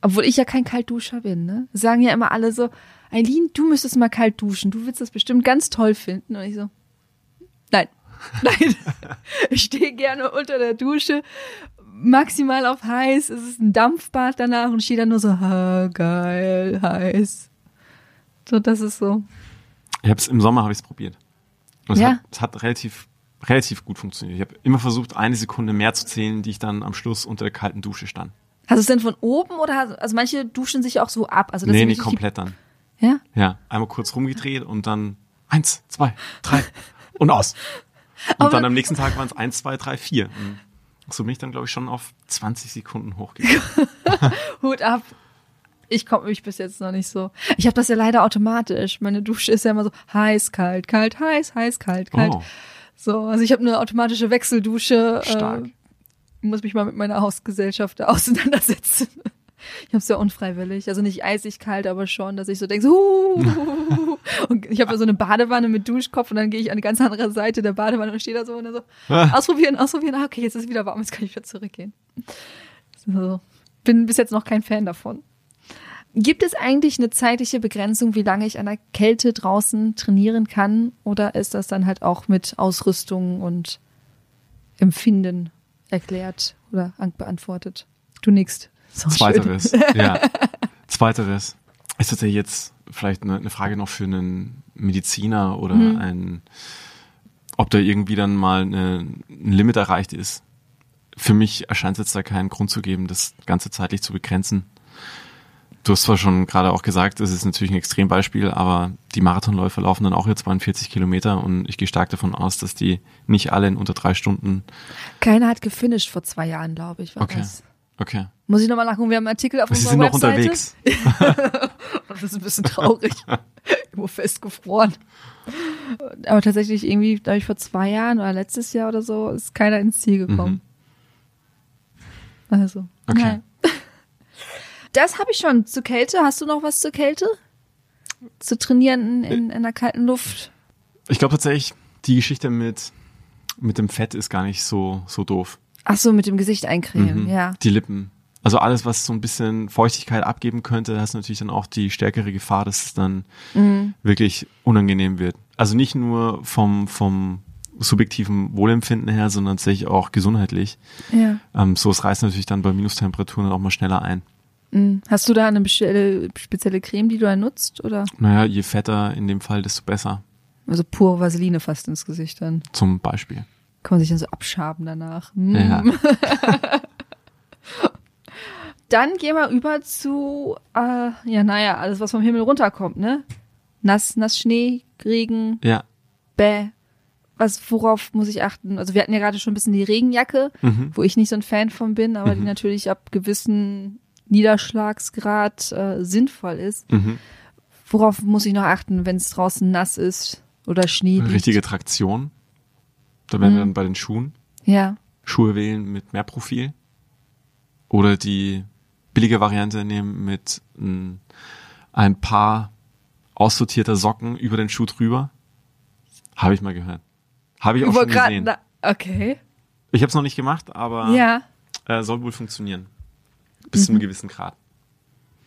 Obwohl ich ja kein Kaltduscher bin, ne? Sagen ja immer alle so, Eileen, du müsstest mal kalt duschen, du willst das bestimmt ganz toll finden. Und ich so, nein, nein. ich stehe gerne unter der Dusche, maximal auf heiß, es ist ein Dampfbad danach und stehe dann nur so, ha, geil, heiß. So, das ist so. Ich hab's, Im Sommer habe ich es probiert. Und es, Ja. hat, es hat relativ, relativ gut funktioniert. Ich habe immer versucht, eine Sekunde mehr zu zählen, die ich dann am Schluss unter der kalten Dusche stand. Hast du es denn von oben oder, hast, also manche duschen sich auch so ab. Also das nee, nicht komplett dann. Ja? Ja, einmal kurz rumgedreht und dann eins, zwei, drei und aus. Und Aber- dann am nächsten Tag waren es eins, zwei, drei, vier. Und so bin ich dann, glaube ich, schon auf 20 Sekunden hochgegangen. Hut ab. Ich komme mich bis jetzt noch nicht so. Ich habe das ja leider automatisch. Meine Dusche ist ja immer so heiß, kalt, kalt, heiß, heiß, kalt, kalt. Oh, So, also ich habe eine automatische Wechseldusche. stark. Äh, muss mich mal mit meiner Hausgesellschaft auseinandersetzen. Ich habe es ja unfreiwillig, also nicht eisig kalt, aber schon, dass ich so denke, so, uh, und ich habe ja so eine Badewanne mit Duschkopf und dann gehe ich an die ganz andere Seite der Badewanne und stehe da so und dann so, Ah. ausprobieren, ausprobieren, ah, okay, jetzt ist es wieder warm, jetzt kann ich wieder zurückgehen. So. Bin bis jetzt noch kein Fan davon. Gibt es eigentlich eine zeitliche Begrenzung, wie lange ich an der Kälte draußen trainieren kann? Oder ist das dann halt auch mit Ausrüstung und Empfinden erklärt oder an- beantwortet? Du nix. So. Zweiteres. ja. Zweiteres. Ist das ja jetzt vielleicht eine, eine Frage noch für einen Mediziner oder Mhm. ein, ob da irgendwie dann mal eine, ein Limit erreicht ist. Für mich erscheint es jetzt da keinen Grund zu geben, das Ganze zeitlich zu begrenzen. Du hast zwar schon gerade auch gesagt, es ist natürlich ein Extrembeispiel, aber die Marathonläufer laufen dann auch jetzt 42 Kilometer und ich gehe stark davon aus, dass die nicht alle in unter drei Stunden. Keiner hat gefinisht vor zwei Jahren, glaube ich. War Okay. Das. Okay. Muss ich nochmal nachgucken, wir haben einen Artikel auf Sie unserer sind noch Webseite. unterwegs. Das ist ein bisschen traurig. Irgendwo festgefroren. Aber tatsächlich irgendwie, glaube ich, vor zwei Jahren oder letztes Jahr oder so, ist keiner ins Ziel gekommen. Also. Mhm. Okay. nein. Das habe ich schon. Zur Kälte. Hast du noch was zur Kälte? Zu trainieren in, in der kalten Luft? Ich glaube tatsächlich, die Geschichte mit, mit dem Fett ist gar nicht so, so doof. Ach so, mit dem Gesicht eincremen, Mhm. ja. Die Lippen. Also alles, was so ein bisschen Feuchtigkeit abgeben könnte, hast natürlich dann auch die stärkere Gefahr, dass es dann Mhm. wirklich unangenehm wird. Also nicht nur vom, vom subjektivem Wohlempfinden her, sondern tatsächlich auch gesundheitlich. Ja. Ähm, so, es reißt natürlich dann bei Minustemperaturen auch mal schneller ein. Mhm. Hast du da eine spezielle, spezielle Creme, die du da nutzt? Oder? Naja, je fetter in dem Fall, desto besser. Also pure Vaseline fast ins Gesicht dann. Zum Beispiel. Kann man sich dann so abschaben danach. Mm. Ja. Dann gehen wir über zu, äh, ja, naja, alles, was vom Himmel runterkommt, ne? Nass, nass Schnee, Regen, Ja. bäh. Was, worauf muss ich achten? Also wir hatten ja gerade schon ein bisschen die Regenjacke, Mhm. wo ich nicht so ein Fan von bin, aber die Mhm. natürlich ab gewissen Niederschlagsgrad äh, sinnvoll ist. Mhm. Worauf muss ich noch achten, wenn es draußen nass ist oder Schnee liegt? Richtige Traktion. Da wären wir Mhm. dann bei den Schuhen. Ja. Schuhe wählen mit mehr Profil. Oder die billige Variante nehmen mit ein, ein paar aussortierter Socken über den Schuh drüber. Habe ich mal gehört. Habe ich auch Über schon gesehen. na- okay. Ich habe es noch nicht gemacht, aber Ja. äh, soll wohl funktionieren. Bis zu einem gewissen Grad.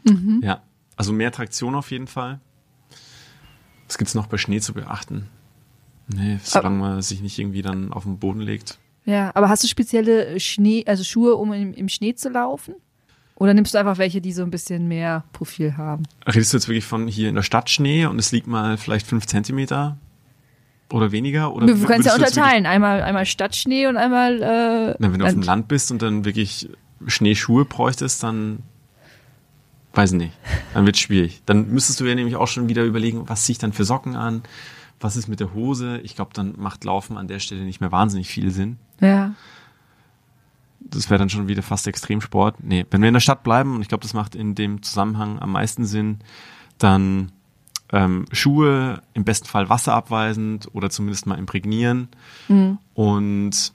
Mhm. Ja, also mehr Traktion auf jeden Fall. Was gibt's noch bei Schnee zu beachten? Nee, solange man sich nicht irgendwie dann auf den Boden legt. Ja, aber hast du spezielle Schnee, also Schuhe, um im, im Schnee zu laufen? Oder nimmst du einfach welche, die so ein bisschen mehr Profil haben? Redest du jetzt wirklich von hier in der Stadt Schnee und es liegt mal vielleicht fünf Zentimeter oder weniger? Oder Du kannst ja würdest du jetzt wirklich- unterteilen. Einmal, einmal Stadtschnee und einmal äh, Na, wenn du auf dem Land. Bist und dann wirklich Schneeschuhe bräuchtest, dann weiß ich nicht. Dann wird schwierig. Dann müsstest du ja nämlich auch schon wieder überlegen, was ziehe ich dann für Socken an? Was ist mit der Hose? Ich glaube, dann macht Laufen an der Stelle nicht mehr wahnsinnig viel Sinn. Ja. Das wäre dann schon wieder fast Extremsport. Nee, wenn wir in der Stadt bleiben, und ich glaube, das macht in dem Zusammenhang am meisten Sinn, dann ähm, Schuhe im besten Fall wasserabweisend oder zumindest mal imprägnieren und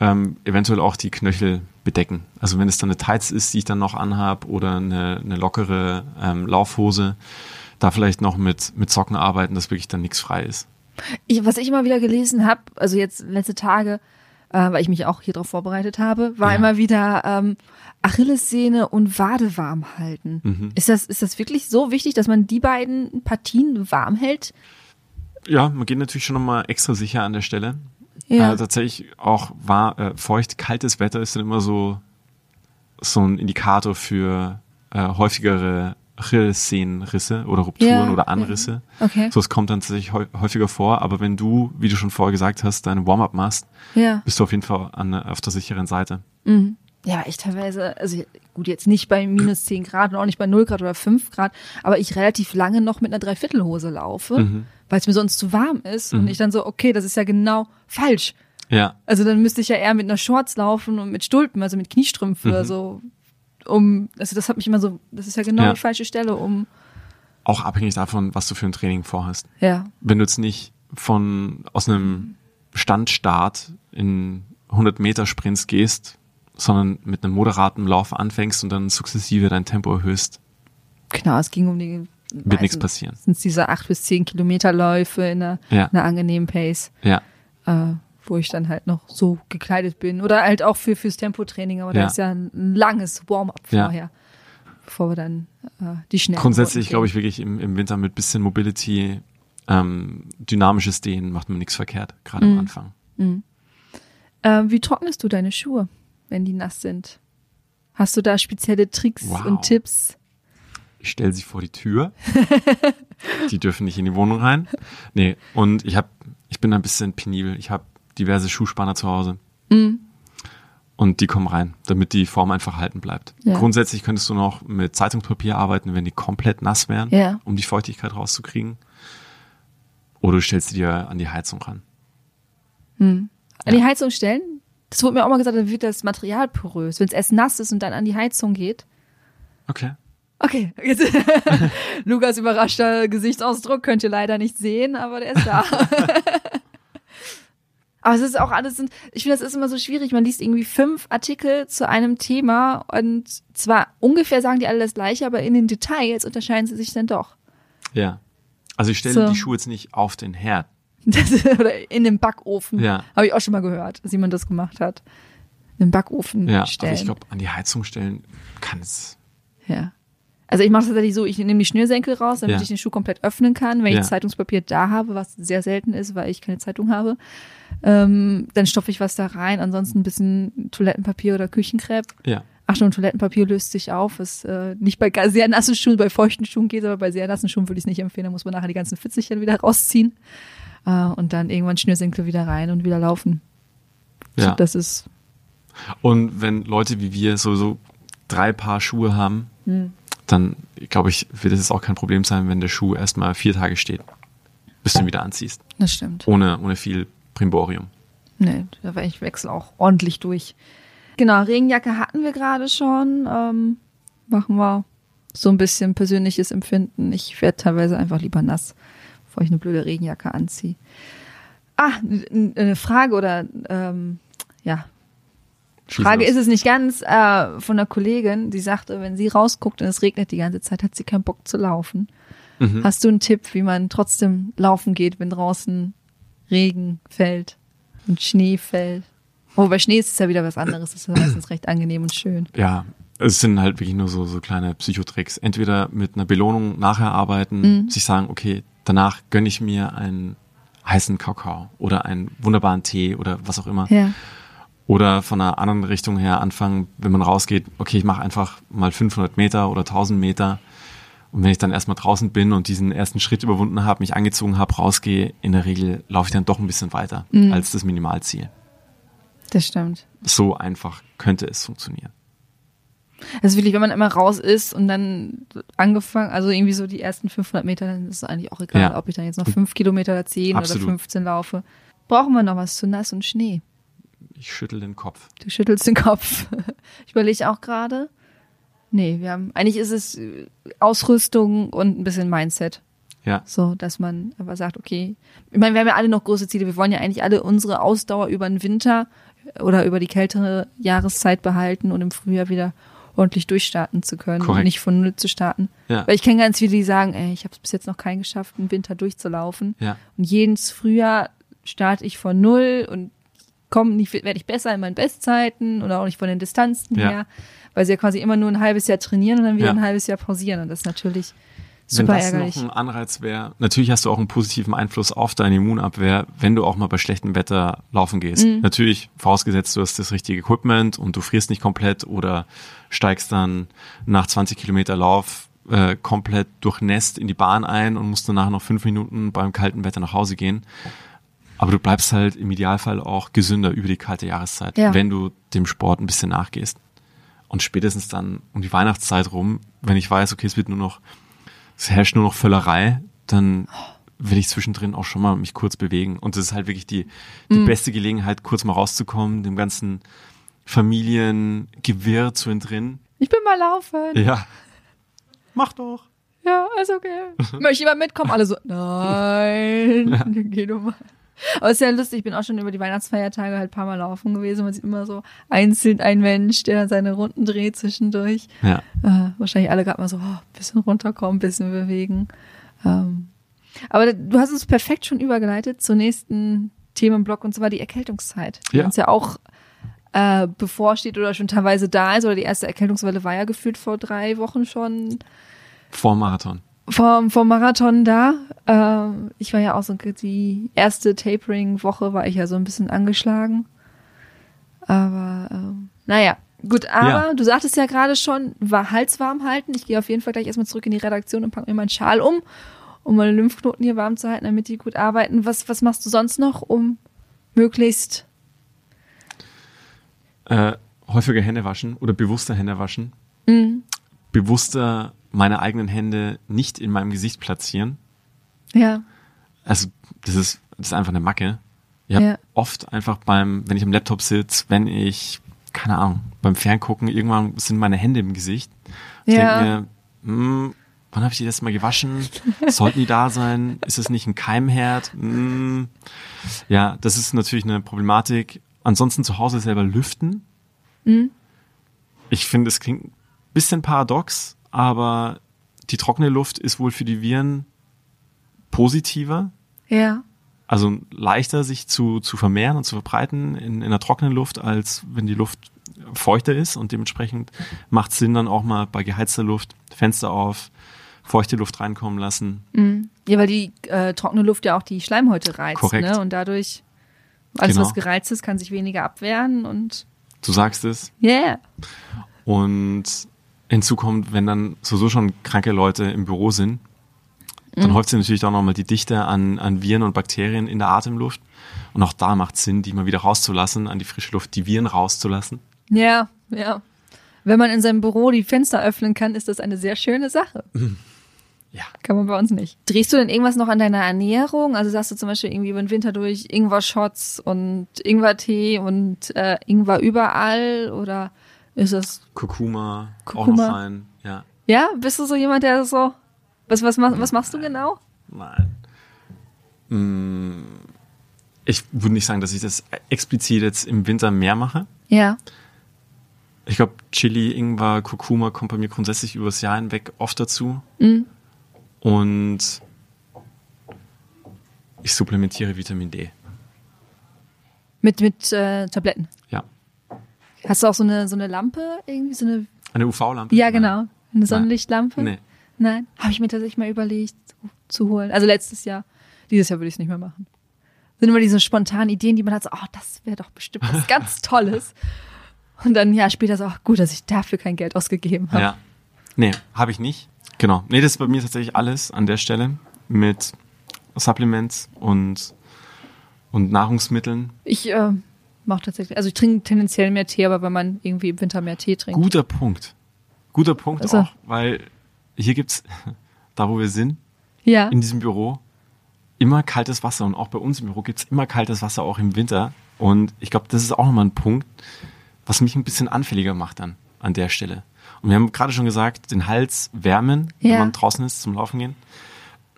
ähm, eventuell auch die Knöchel bedecken. Also wenn es dann eine Tights ist, die ich dann noch anhab oder eine, eine lockere ähm, Laufhose, da vielleicht noch mit, mit Socken arbeiten, dass wirklich dann nichts frei ist. Ich, was ich immer wieder gelesen habe, also jetzt letzte Tage, äh, weil ich mich auch hier drauf vorbereitet habe, war Ja. immer wieder ähm, Achillessehne und Wade warm halten. Mhm. Ist das ist das wirklich so wichtig, dass man die beiden Partien warm hält? Ja, man geht natürlich schon nochmal extra sicher an der Stelle. Ja. Äh, tatsächlich auch war äh, feucht, kaltes Wetter ist dann immer so so ein Indikator für äh, häufigere Achillessehnenrisse oder Rupturen Ja, oder Anrisse. Okay. So, es kommt dann tatsächlich häu- häufiger vor, aber wenn du, wie du schon vorher gesagt hast, deine Warm-up machst, Ja. bist du auf jeden Fall an, auf der sicheren Seite. Mhm. Ja, ich teilweise, also gut, jetzt nicht bei minus 10 Grad und auch nicht bei 0 Grad oder 5 Grad, aber ich relativ lange noch mit einer Dreiviertelhose laufe, Mhm. weil es mir sonst zu warm ist und Mhm. ich dann so, okay, das ist ja genau falsch. Ja, Also dann müsste ich ja eher mit einer Shorts laufen und mit Stulpen, also mit Kniestrümpfen oder Mhm. so, um, also das hat mich immer so, das ist ja genau Ja. die falsche Stelle, um, auch abhängig davon, was du für ein Training vorhast. ja, wenn du jetzt nicht von aus einem Standstart in 100 Meter Sprints gehst, sondern mit einem moderaten Lauf anfängst und dann sukzessive dein Tempo erhöhst, genau, es ging um die, wird nichts passieren. Sind es diese acht bis zehn Kilometer Läufe in einer, Ja. einer angenehmen Pace. Ja, äh, wo ich dann halt noch so gekleidet bin. Oder halt auch für fürs Tempotraining, aber da Ja. ist ja ein langes Warm-up Ja. vorher, bevor wir dann äh, die schnellen grundsätzlich glaube ich wirklich im, im Winter mit bisschen Mobility, ähm, dynamisches Dehnen macht man nichts verkehrt, gerade Mhm. am Anfang. gehen. Äh, wie trocknest du deine Schuhe, wenn die nass sind? Hast du da spezielle Tricks Wow. und Tipps? Ich stelle sie vor die Tür. die dürfen nicht in die Wohnung rein. Nee, und ich habe, ich bin ein bisschen penibel. Ich habe diverse Schuhspanner zu Hause. Mhm. Und die kommen rein, damit die Form einfach halten bleibt. Ja. Grundsätzlich könntest du noch mit Zeitungspapier arbeiten, wenn die komplett nass wären, Ja. um die Feuchtigkeit rauszukriegen. Oder du stellst sie dir an die Heizung ran. An die Heizung stellen? Das wurde mir auch mal gesagt, dann wird das Material porös. Wenn es erst nass ist und dann an die Heizung geht. Okay. Okay, jetzt Lukas überraschter Gesichtsausdruck könnt ihr leider nicht sehen, aber der ist da. aber es ist auch alles, sind- ich finde, das ist immer so schwierig. Man liest irgendwie fünf Artikel zu einem Thema und zwar ungefähr sagen die alle das Gleiche, aber in den Details unterscheiden sie sich dann doch. Ja. Also ich stelle So. die Schuhe jetzt nicht auf den Herd. Das, oder in den Backofen. Ja. Habe ich auch schon mal gehört, dass jemand das gemacht hat. In den Backofen Ja, stellen. aber ich glaube, an die Heizung stellen kann es. Ja. Also ich mache es tatsächlich so, ich nehme die Schnürsenkel raus, damit Ja. ich den Schuh komplett öffnen kann, wenn Ja. ich Zeitungspapier da habe, was sehr selten ist, weil ich keine Zeitung habe. Ähm, dann stopfe ich was da rein, ansonsten ein bisschen Toilettenpapier oder Küchenkrepp. Ja. Achtung, Toilettenpapier löst sich auf, was äh, nicht bei sehr nassen Schuhen, bei feuchten Schuhen geht, aber bei sehr nassen Schuhen würde ich es nicht empfehlen. Da muss man nachher die ganzen Fitzelchen wieder rausziehen äh, und dann irgendwann Schnürsenkel wieder rein und wieder laufen. Ja. So, das ist Und wenn Leute wie wir sowieso drei Paar Schuhe haben, Hm. Dann glaube ich, wird es auch kein Problem sein, wenn der Schuh erstmal vier Tage steht, bis du ihn wieder anziehst. das stimmt. Ohne, ohne viel Primborium. Nee, ich wechsel auch ordentlich durch. Genau, Regenjacke hatten wir gerade schon. Ähm, machen wir so ein bisschen persönliches Empfinden. Ich werde teilweise einfach lieber nass, bevor ich eine blöde Regenjacke anziehe. Ah, eine Frage oder ähm, ja, Schieß Frage los. ist es nicht ganz äh, von einer Kollegin, die sagte, wenn sie rausguckt und es regnet die ganze Zeit, hat sie keinen Bock zu laufen. Mhm. Hast du einen Tipp, wie man trotzdem laufen geht, wenn draußen Regen fällt und Schnee fällt? Oh, bei Schnee ist es ja wieder was anderes. Das ist meistens recht angenehm und schön. Ja, es sind halt wirklich nur so, so kleine Psychotricks. Entweder mit einer Belohnung nachher arbeiten, Mhm. sich sagen, okay, danach gönne ich mir einen heißen Kakao oder einen wunderbaren Tee oder was auch immer. Ja. Oder von einer anderen Richtung her anfangen, wenn man rausgeht, okay, ich mache einfach mal 500 Meter oder 1000 Meter. Und wenn ich dann erstmal draußen bin und diesen ersten Schritt überwunden habe, mich angezogen habe, rausgehe, in der Regel laufe ich dann doch ein bisschen weiter Mhm. als das Minimalziel. Das stimmt. So einfach könnte es funktionieren. Das ist wirklich, wenn man immer raus ist und dann angefangen, also irgendwie so die ersten 500 Meter, dann ist es eigentlich auch egal, Ja. ob ich dann jetzt noch 5 Kilometer oder 10 Absolut. oder 15 laufe. Brauchen wir noch was zu nass und Schnee? Ich schüttel den Kopf. Du schüttelst den Kopf. Ich überlege auch gerade. Nee, wir haben, eigentlich ist es äh, Ausrüstung und ein bisschen Mindset. Ja, So, dass man aber sagt, okay, ich meine, wir haben ja alle noch große Ziele. Wir wollen ja eigentlich alle unsere Ausdauer über den Winter oder über die kältere Jahreszeit behalten und im Frühjahr wieder ordentlich durchstarten zu können und Korrekt. nicht von null zu starten. ja, Weil ich kenne ganz viele, die sagen, ey, ich habe es bis jetzt noch keinen geschafft, einen Winter durchzulaufen. ja. Und jedes Frühjahr starte ich von null und komme nicht, werde ich besser in meinen Bestzeiten oder auch nicht von den Distanzen Ja. her, weil sie ja quasi immer nur ein halbes Jahr trainieren und dann wieder Ja. ein halbes Jahr pausieren und das ist natürlich Wenn super das ärgerlich. noch ein Anreiz wäre, natürlich hast du auch einen positiven Einfluss auf deine Immunabwehr, wenn du auch mal bei schlechtem Wetter laufen gehst. Mhm. Natürlich, vorausgesetzt du hast das richtige Equipment und du frierst nicht komplett oder steigst dann nach 20 Kilometer Lauf äh, komplett durchnässt in die Bahn ein und musst danach noch fünf Minuten beim kalten Wetter nach Hause gehen. Aber du bleibst halt im Idealfall auch gesünder über die kalte Jahreszeit, Ja. wenn du dem Sport ein bisschen nachgehst. Und spätestens dann um die Weihnachtszeit rum, wenn ich weiß, okay, es wird nur noch es herrscht nur noch Völlerei, dann will ich zwischendrin auch schon mal mich kurz bewegen. Und das ist halt wirklich die, die Mhm. beste Gelegenheit, kurz mal rauszukommen, dem ganzen Familiengewirr zu entrinnen. Ich bin mal laufen. Ja. Mach doch. Ja, ist okay. Möchte jemand mitkommen? Alle so, nein, geh du mal. Aber es ist ja lustig, ich bin auch schon über die Weihnachtsfeiertage halt ein paar Mal laufen gewesen. Man sieht immer so einzeln ein Mensch, der seine Runden dreht zwischendurch. Ja. Äh, wahrscheinlich alle gerade mal so, oh, bisschen runterkommen, bisschen bewegen. Ähm, aber du hast uns perfekt schon übergeleitet zur nächsten Themenblock und zwar die Erkältungszeit, die Ja. uns ja auch äh, bevorsteht oder schon teilweise da ist. Oder die erste Erkältungswelle war ja gefühlt vor drei Wochen schon Vor Marathon. Vom, vom Marathon da. Ähm, ich war ja auch so, die erste Tapering-Woche war ich ja so ein bisschen angeschlagen. Aber ähm, naja, gut, aber Ja. du sagtest ja gerade schon, war Hals warm halten. Ich gehe auf jeden Fall gleich erstmal zurück in die Redaktion und packe mir meinen Schal um, um meine Lymphknoten hier warm zu halten, damit die gut arbeiten. Was, was machst du sonst noch, um möglichst Äh, häufiger Hände waschen oder bewusster Hände waschen. Mhm. Bewusster meine eigenen Hände nicht in meinem Gesicht platzieren. ja, Also das ist, das ist einfach eine Macke. Ich habe Ja. oft einfach beim, wenn ich am Laptop sitze, wenn ich, keine Ahnung, beim Ferngucken, irgendwann sind meine Hände im Gesicht. Ich Ja. denke mir, hm, wann habe ich die das mal gewaschen? Sollten die da sein? Ist es nicht ein Keimherd? Hm. Ja, das ist natürlich eine Problematik. Ansonsten zu Hause selber lüften. Mhm. Ich finde, es klingt bisschen paradox, aber die trockene Luft ist wohl für die Viren positiver ja, also leichter sich zu, zu vermehren und zu verbreiten in, in der trockenen Luft, als wenn die Luft feuchter ist und dementsprechend macht es Sinn dann auch mal bei geheizter Luft Fenster auf, feuchte Luft reinkommen lassen. Mhm. Ja, weil die äh, trockene Luft ja auch die Schleimhäute reizt, Korrekt. ne? Und dadurch alles, Genau. was gereizt ist, kann sich weniger abwehren und Du sagst es. yeah. Und hinzu kommt, wenn dann sowieso schon kranke Leute im Büro sind, dann häuft sich natürlich auch nochmal die Dichte an, an Viren und Bakterien in der Atemluft. Und auch da macht es Sinn, die mal wieder rauszulassen, an die frische Luft, die Viren rauszulassen. Ja, ja. Wenn man in seinem Büro die Fenster öffnen kann, ist das eine sehr schöne Sache. Ja. Kann man bei uns nicht. Drehst du denn irgendwas noch an deiner Ernährung? Also sagst du zum Beispiel irgendwie über den Winter durch Ingwer-Shots und Ingwertee und äh, Ingwer überall oder ist das Kurkuma, auch Kurkuma. noch rein. Ja. Ja, bist du so jemand, der so. Was, was, was machst du genau? Nein. Mm, Ich würde nicht sagen, dass ich das explizit jetzt im Winter mehr mache. Ja. Ich glaube, Chili, Ingwer, Kurkuma kommt bei mir grundsätzlich übers Jahr hinweg oft dazu. Mhm. Und ich supplementiere Vitamin D. Mit, mit äh, Tabletten. Ja. Hast du auch so eine, so eine Lampe irgendwie? So eine, Eine UV-Lampe? ja, genau. Eine Sonnenlichtlampe? Nee. Nein. Habe ich mir tatsächlich mal überlegt zu, zu holen. Also letztes Jahr. Dieses Jahr würde ich es nicht mehr machen. Sind immer diese spontanen Ideen, die man hat, so, oh, das wäre doch bestimmt was ganz Tolles. Und dann Jahr später so, ach, gut, dass ich dafür kein Geld ausgegeben habe. Ja. Nee, habe ich nicht. Genau. Nee, das ist bei mir tatsächlich alles an der Stelle mit Supplements und, und Nahrungsmitteln. Ich äh, mache tatsächlich, also ich trinke tendenziell mehr Tee, aber wenn man irgendwie im Winter mehr Tee trinkt. Guter Punkt. Guter Punkt Also- auch, weil hier gibt's, da wo wir sind, Ja. in diesem Büro, immer kaltes Wasser. Und auch bei uns im Büro gibt's immer kaltes Wasser, auch im Winter. Und ich glaube, das ist auch nochmal ein Punkt, was mich ein bisschen anfälliger macht dann an der Stelle. Und wir haben gerade schon gesagt, den Hals wärmen, wenn Ja. man draußen ist zum Laufen gehen.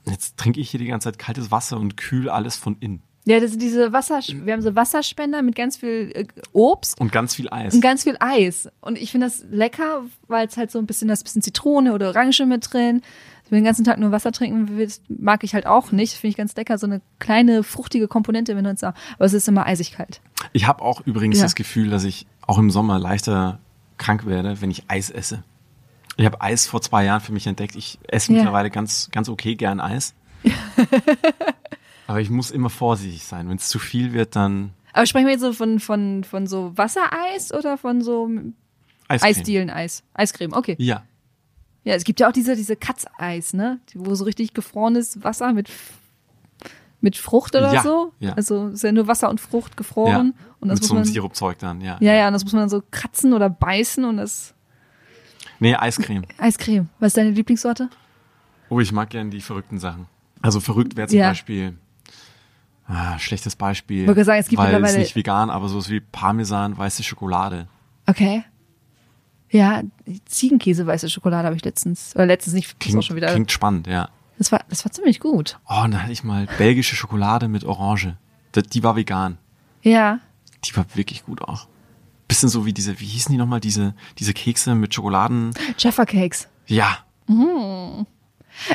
Jetzt trinke ich hier die ganze Zeit kaltes Wasser und kühl alles von innen. Ja, das sind diese Wasser, wir haben so Wasserspender mit ganz viel äh, Obst Und ganz viel Eis. und ganz viel Eis. Und ich finde das lecker, weil es halt so ein bisschen, da ist ein bisschen Zitrone oder Orange mit drin. Wenn du den ganzen Tag nur Wasser trinken willst, mag ich halt auch nicht. Finde ich ganz lecker. So eine kleine, fruchtige Komponente, wenn du uns Aber es ist immer eisig kalt. Ich habe auch übrigens Ja. das Gefühl, dass ich auch im Sommer leichter krank werde, wenn ich Eis esse. Ich habe Eis vor zwei Jahren für mich entdeckt. Ich esse Ja. mittlerweile ganz, ganz okay gern Eis. Aber ich muss immer vorsichtig sein. Wenn es zu viel wird, dann Aber sprechen wir jetzt so von, von, von so Wassereis oder von so Eiscreme. Eisdielen-Eis? Eiscreme, okay. Ja. Ja, es gibt ja auch diese, diese Katzeis, ne? Wo so richtig gefrorenes Wasser mit, mit Frucht oder Ja, so. ja. Also ist ja nur Wasser und Frucht gefroren. ja. Und das Mit muss so einem man. Sirupzeug dann, ja. Ja, ja, und das muss man dann so kratzen oder beißen und das. Nee, Eiscreme. Eiscreme. Was ist deine Lieblingssorte? Oh, ich mag gern die verrückten Sachen. Also verrückt wäre zum. Beispiel, ah, schlechtes Beispiel. Wollte sagen, es gibt weil es mittlerweile- nicht vegan, aber sowas wie Parmesan, weiße Schokolade. Okay. Ja, Ziegenkäse weiße Schokolade habe ich letztens. Oder letztens nicht, das Klingt, schon wieder. klingt spannend, ja. Das war, das war ziemlich gut. Oh, und da hatte ich mal belgische Schokolade mit Orange. Die, die war vegan. Ja. Die war wirklich gut auch. Bisschen so wie diese, wie hießen die nochmal, diese, diese Kekse mit Schokoladen. Jaffa Cakes. Ja,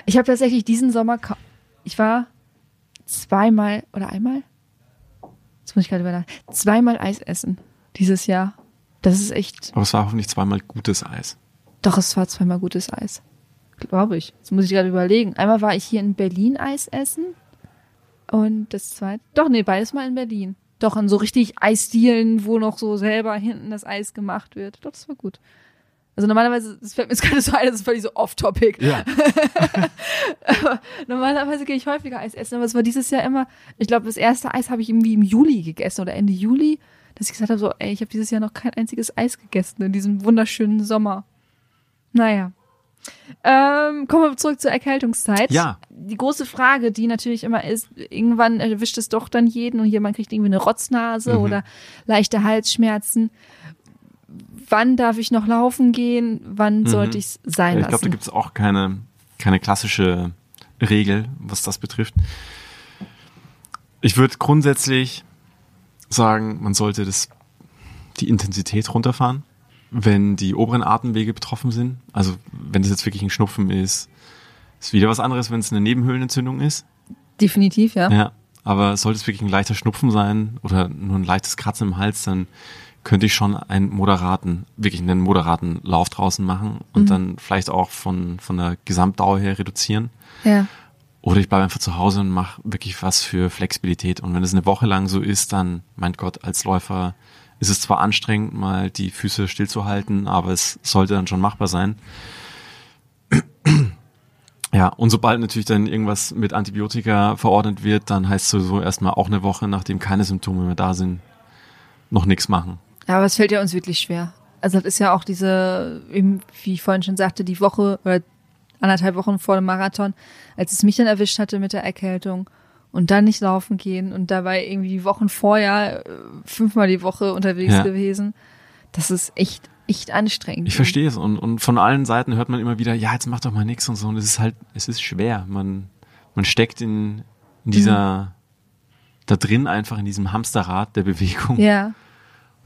Ich habe tatsächlich diesen Sommer, ich war zweimal oder einmal? Jetzt muss ich gerade überlegen. Zweimal Eis essen dieses Jahr. Das ist echt, aber es war hoffentlich zweimal gutes Eis. doch, es war zweimal gutes Eis. Glaube ich. Jetzt muss ich gerade überlegen. Einmal war ich hier in Berlin Eis essen. Und das zweite, doch, nee, beides mal in Berlin. Doch, in so richtig Eisdielen, wo noch so selber hinten das Eis gemacht wird. Doch, das war gut. Also normalerweise, das fällt mir jetzt gerade so ein, das ist völlig so off-topic. Ja. Normalerweise gehe ich häufiger Eis essen, aber es war dieses Jahr immer, ich glaube, das erste Eis habe ich irgendwie im Juli gegessen oder Ende Juli, dass ich gesagt habe, so, ey, ich habe dieses Jahr noch kein einziges Eis gegessen in diesem wunderschönen Sommer. Naja. Ähm, kommen wir zurück zur Erkältungszeit. Ja. Die große Frage, die natürlich immer ist, irgendwann erwischt es doch dann jeden und jemand kriegt irgendwie eine Rotznase Mhm. oder leichte Halsschmerzen. Wann darf ich noch laufen gehen? Wann sollte ich es sein Mhm. ich lassen? glaube, da gibt es auch keine, keine klassische Regel, was das betrifft. Ich würde grundsätzlich sagen, man sollte das, die Intensität runterfahren, wenn die oberen Atemwege betroffen sind. Also wenn das jetzt wirklich ein Schnupfen ist, ist wieder was anderes, wenn es eine Nebenhöhlenentzündung ist. Definitiv, ja. Ja, aber sollte es wirklich ein leichter Schnupfen sein oder nur ein leichtes Kratzen im Hals, dann könnte ich schon einen moderaten, wirklich einen moderaten Lauf draußen machen und Mhm. dann vielleicht auch von, von der Gesamtdauer her reduzieren. Ja. Oder ich bleibe einfach zu Hause und mache wirklich was für Flexibilität. Und wenn es eine Woche lang so ist, dann, mein Gott, als Läufer ist es zwar anstrengend, mal die Füße stillzuhalten, aber es sollte dann schon machbar sein. Ja, und sobald natürlich dann irgendwas mit Antibiotika verordnet wird, dann heißt es sowieso erstmal auch eine Woche, nachdem keine Symptome mehr da sind, noch nichts machen. Ja, aber es fällt ja uns wirklich schwer. Also das ist ja auch diese, eben, wie ich vorhin schon sagte, die Woche oder anderthalb Wochen vor dem Marathon, als es mich dann erwischt hatte mit der Erkältung und dann nicht laufen gehen und dabei irgendwie die Wochen vorher äh, fünfmal die Woche unterwegs Ja. gewesen. Das ist echt, echt anstrengend. Ich verstehe es und, und von allen Seiten hört man immer wieder, ja, jetzt mach doch mal nichts und so. Und es ist halt, es ist schwer. Man, man steckt in, in dieser, da drin einfach in diesem Hamsterrad der Bewegung Ja,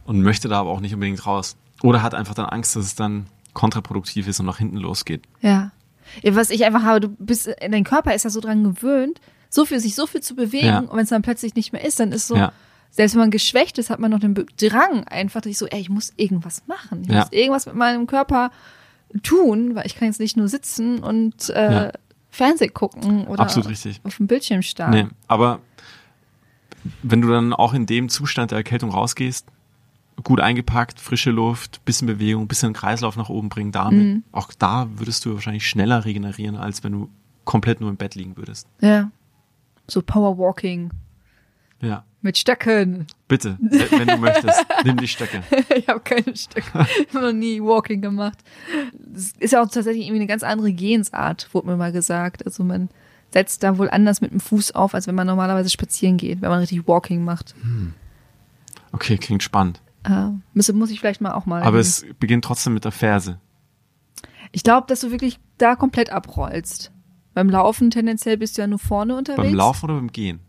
und möchte da aber auch nicht unbedingt raus. Oder hat einfach dann Angst, dass es dann kontraproduktiv ist und nach hinten losgeht. ja. Was ich einfach habe, du bist, dein Körper ist ja so dran gewöhnt, so viel, sich so viel zu bewegen Ja. und wenn es dann plötzlich nicht mehr ist, dann ist so, Ja. selbst wenn man geschwächt ist, hat man noch den Drang einfach, dass ich so, ey, ich muss irgendwas machen. Ich Ja. muss irgendwas mit meinem Körper tun, weil ich kann jetzt nicht nur sitzen und äh. Fernseh gucken oder auf dem Bildschirm starren. Nee, aber wenn du dann auch in dem Zustand der Erkältung rausgehst, gut eingepackt, frische Luft, bisschen Bewegung, bisschen Kreislauf nach oben bringen, damit, Mhm. auch da würdest du wahrscheinlich schneller regenerieren, als wenn du komplett nur im Bett liegen würdest. Ja. So Powerwalking Ja. mit Stöcken. Bitte, wenn du möchtest, nimm die Stöcke. ich habe keine Stöcke. Ich habe noch nie Walking gemacht. Das ist ja auch tatsächlich irgendwie eine ganz andere Gehensart, wurde mir mal gesagt. Also man setzt da wohl anders mit dem Fuß auf, als wenn man normalerweise spazieren geht, wenn man richtig Walking macht. Okay, klingt spannend. Äh, muss, muss ich vielleicht mal auch mal. Aber es beginnt trotzdem mit der Ferse. ich glaube, dass du wirklich da komplett abrollst. Beim Laufen tendenziell bist du ja nur vorne unterwegs. Beim Laufen oder beim Gehen?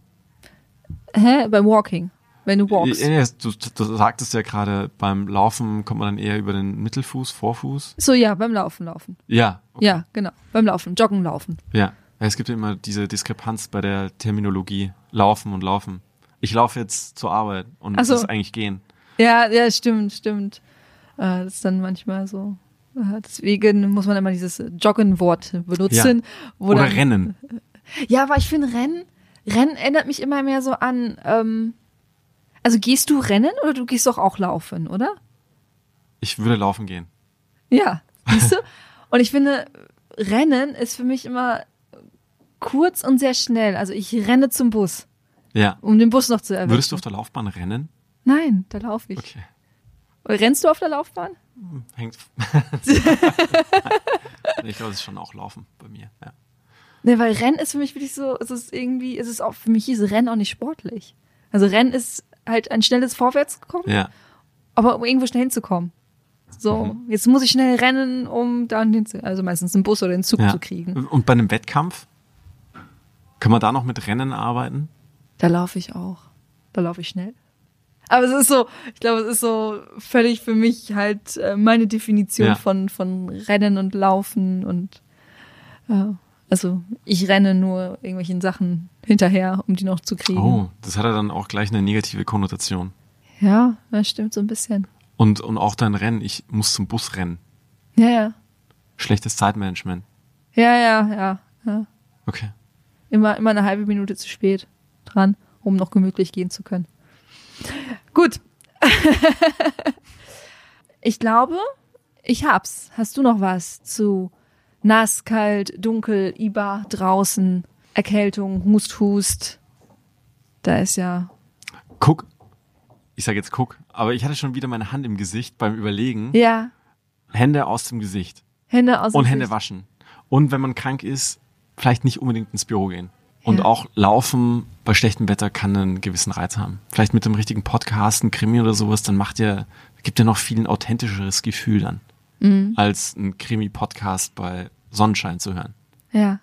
Hä? Beim Walking. Wenn du walkst. Ja, du, du sagtest ja gerade, beim Laufen kommt man dann eher über den Mittelfuß, Vorfuß. So, ja, beim Laufen laufen. Ja, Ja, genau. Beim Laufen. Joggen laufen. Ja, es gibt ja immer diese Diskrepanz bei der Terminologie. Laufen und laufen. Ich laufe jetzt zur Arbeit und es so. ist eigentlich gehen. Ja, ja, stimmt, stimmt. Äh, das ist dann manchmal so. Äh, deswegen muss man immer dieses Joggen-Wort benutzen. Wo Oder dann, rennen. Ja, aber ich finde Rennen, Rennen erinnert mich immer mehr so an, ähm, also gehst du rennen oder du gehst doch auch laufen, oder? Ich würde laufen gehen. Ja, siehst du? Und ich finde, Rennen ist für mich immer kurz und sehr schnell. Also ich renne zum Bus, Ja. um den Bus noch zu erwischen. Würdest du auf der Laufbahn rennen? Nein, da laufe ich. Okay. Rennst du auf der Laufbahn? Hängt. ich glaube, es ist schon auch Laufen bei mir. Ja. Ne, weil Rennen ist für mich wirklich so, es ist irgendwie, es ist auch, für mich ist Rennen auch nicht sportlich. Also Rennen ist halt ein schnelles Vorwärtskommen, ja. aber um irgendwo schnell hinzukommen. So, Mhm. jetzt muss ich schnell rennen, um dann hinzu, also meistens einen Bus oder einen Zug ja. zu kriegen. Und bei einem Wettkampf? Kann man da noch mit Rennen arbeiten? Da laufe ich auch. Da laufe ich schnell. Aber es ist so, ich glaube, es ist so völlig für mich halt äh, meine Definition Ja. von, von Rennen und Laufen und ja, also ich renne nur irgendwelchen Sachen hinterher, um die noch zu kriegen. Oh, das hat ja dann auch gleich eine negative Konnotation. Ja, das stimmt so ein bisschen. Und, und auch dein Rennen, ich muss zum Bus rennen. Ja, ja. Schlechtes Zeitmanagement. Ja, ja, ja. ja. Okay. Immer, immer eine halbe Minute zu spät dran, um noch gemütlich gehen zu können. Gut. ich glaube, ich hab's. Hast du noch was zu nass, kalt, dunkel, IBA, draußen, Erkältung, Hust, Hust? Da ist ja. Guck. Ich sage jetzt guck, aber ich hatte schon wieder meine Hand im Gesicht beim Überlegen. Ja, Hände aus dem Gesicht. Hände aus dem Und Hände Gesicht. waschen. Und wenn man krank ist, vielleicht nicht unbedingt ins Büro gehen. Und Ja. auch Laufen bei schlechtem Wetter kann einen gewissen Reiz haben. Vielleicht mit dem richtigen Podcast, ein Krimi oder sowas, dann macht ja, gibt ja noch viel ein authentischeres Gefühl dann, Mhm. als ein Krimi-Podcast bei Sonnenschein zu hören. Ja.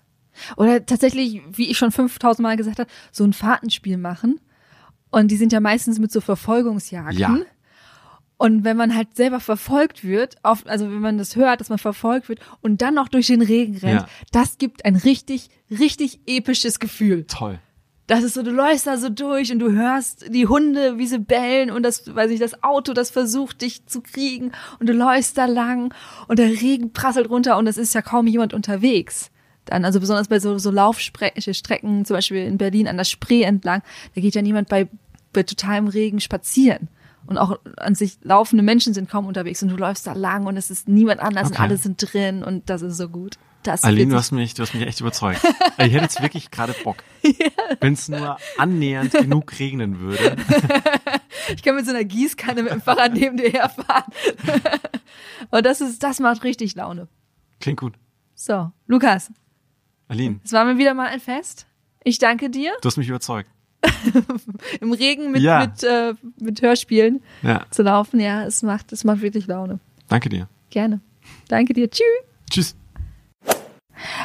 Oder tatsächlich, wie ich schon 5000 Mal gesagt habe, so ein Fahrtenspiel machen. Und die sind ja meistens mit so Verfolgungsjagden. Ja. Und wenn man halt selber verfolgt wird, auf, also wenn man das hört, dass man verfolgt wird und dann noch durch den Regen rennt, Ja. das gibt ein richtig, richtig episches Gefühl. Toll. das ist so, du läufst da so durch und du hörst die Hunde, wie sie bellen und das, weiß ich, das Auto, das versucht dich zu kriegen und du läufst da lang und der Regen prasselt runter und es ist ja kaum jemand unterwegs. Dann, also besonders bei so, so Laufstrecken, zum Beispiel in Berlin an der Spree entlang, da geht ja niemand bei, bei totalem Regen spazieren. Und auch an sich laufende Menschen sind kaum unterwegs und du läufst da lang und es ist niemand anders okay. und alle sind drin und das ist so gut. Das Aline, du hast mich, du hast mich echt überzeugt. ich hätte jetzt wirklich gerade Bock. ja. Wenn es nur annähernd genug regnen würde. ich kann mit so einer Gießkanne mit dem Fahrrad neben dir herfahren. Und das ist, das macht richtig Laune. Klingt gut. So, Lukas. Aline. Es war mir wieder mal ein Fest. Ich danke dir. Du hast mich überzeugt. Im Regen mit, ja. mit, äh, mit Hörspielen ja. zu laufen. Ja, es macht, es macht wirklich Laune. Danke dir. Gerne. Danke dir. Tschüss. Tschüss.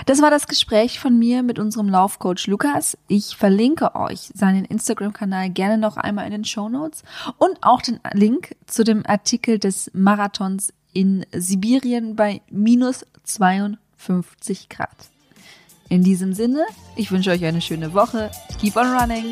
Das war das Gespräch von mir mit unserem Laufcoach Lukas. Ich verlinke euch seinen Instagram-Kanal gerne noch einmal in den Show Notes und auch den Link zu dem Artikel des Marathons in Sibirien bei minus 52 Grad. In diesem Sinne, ich wünsche euch eine schöne Woche. Keep on running.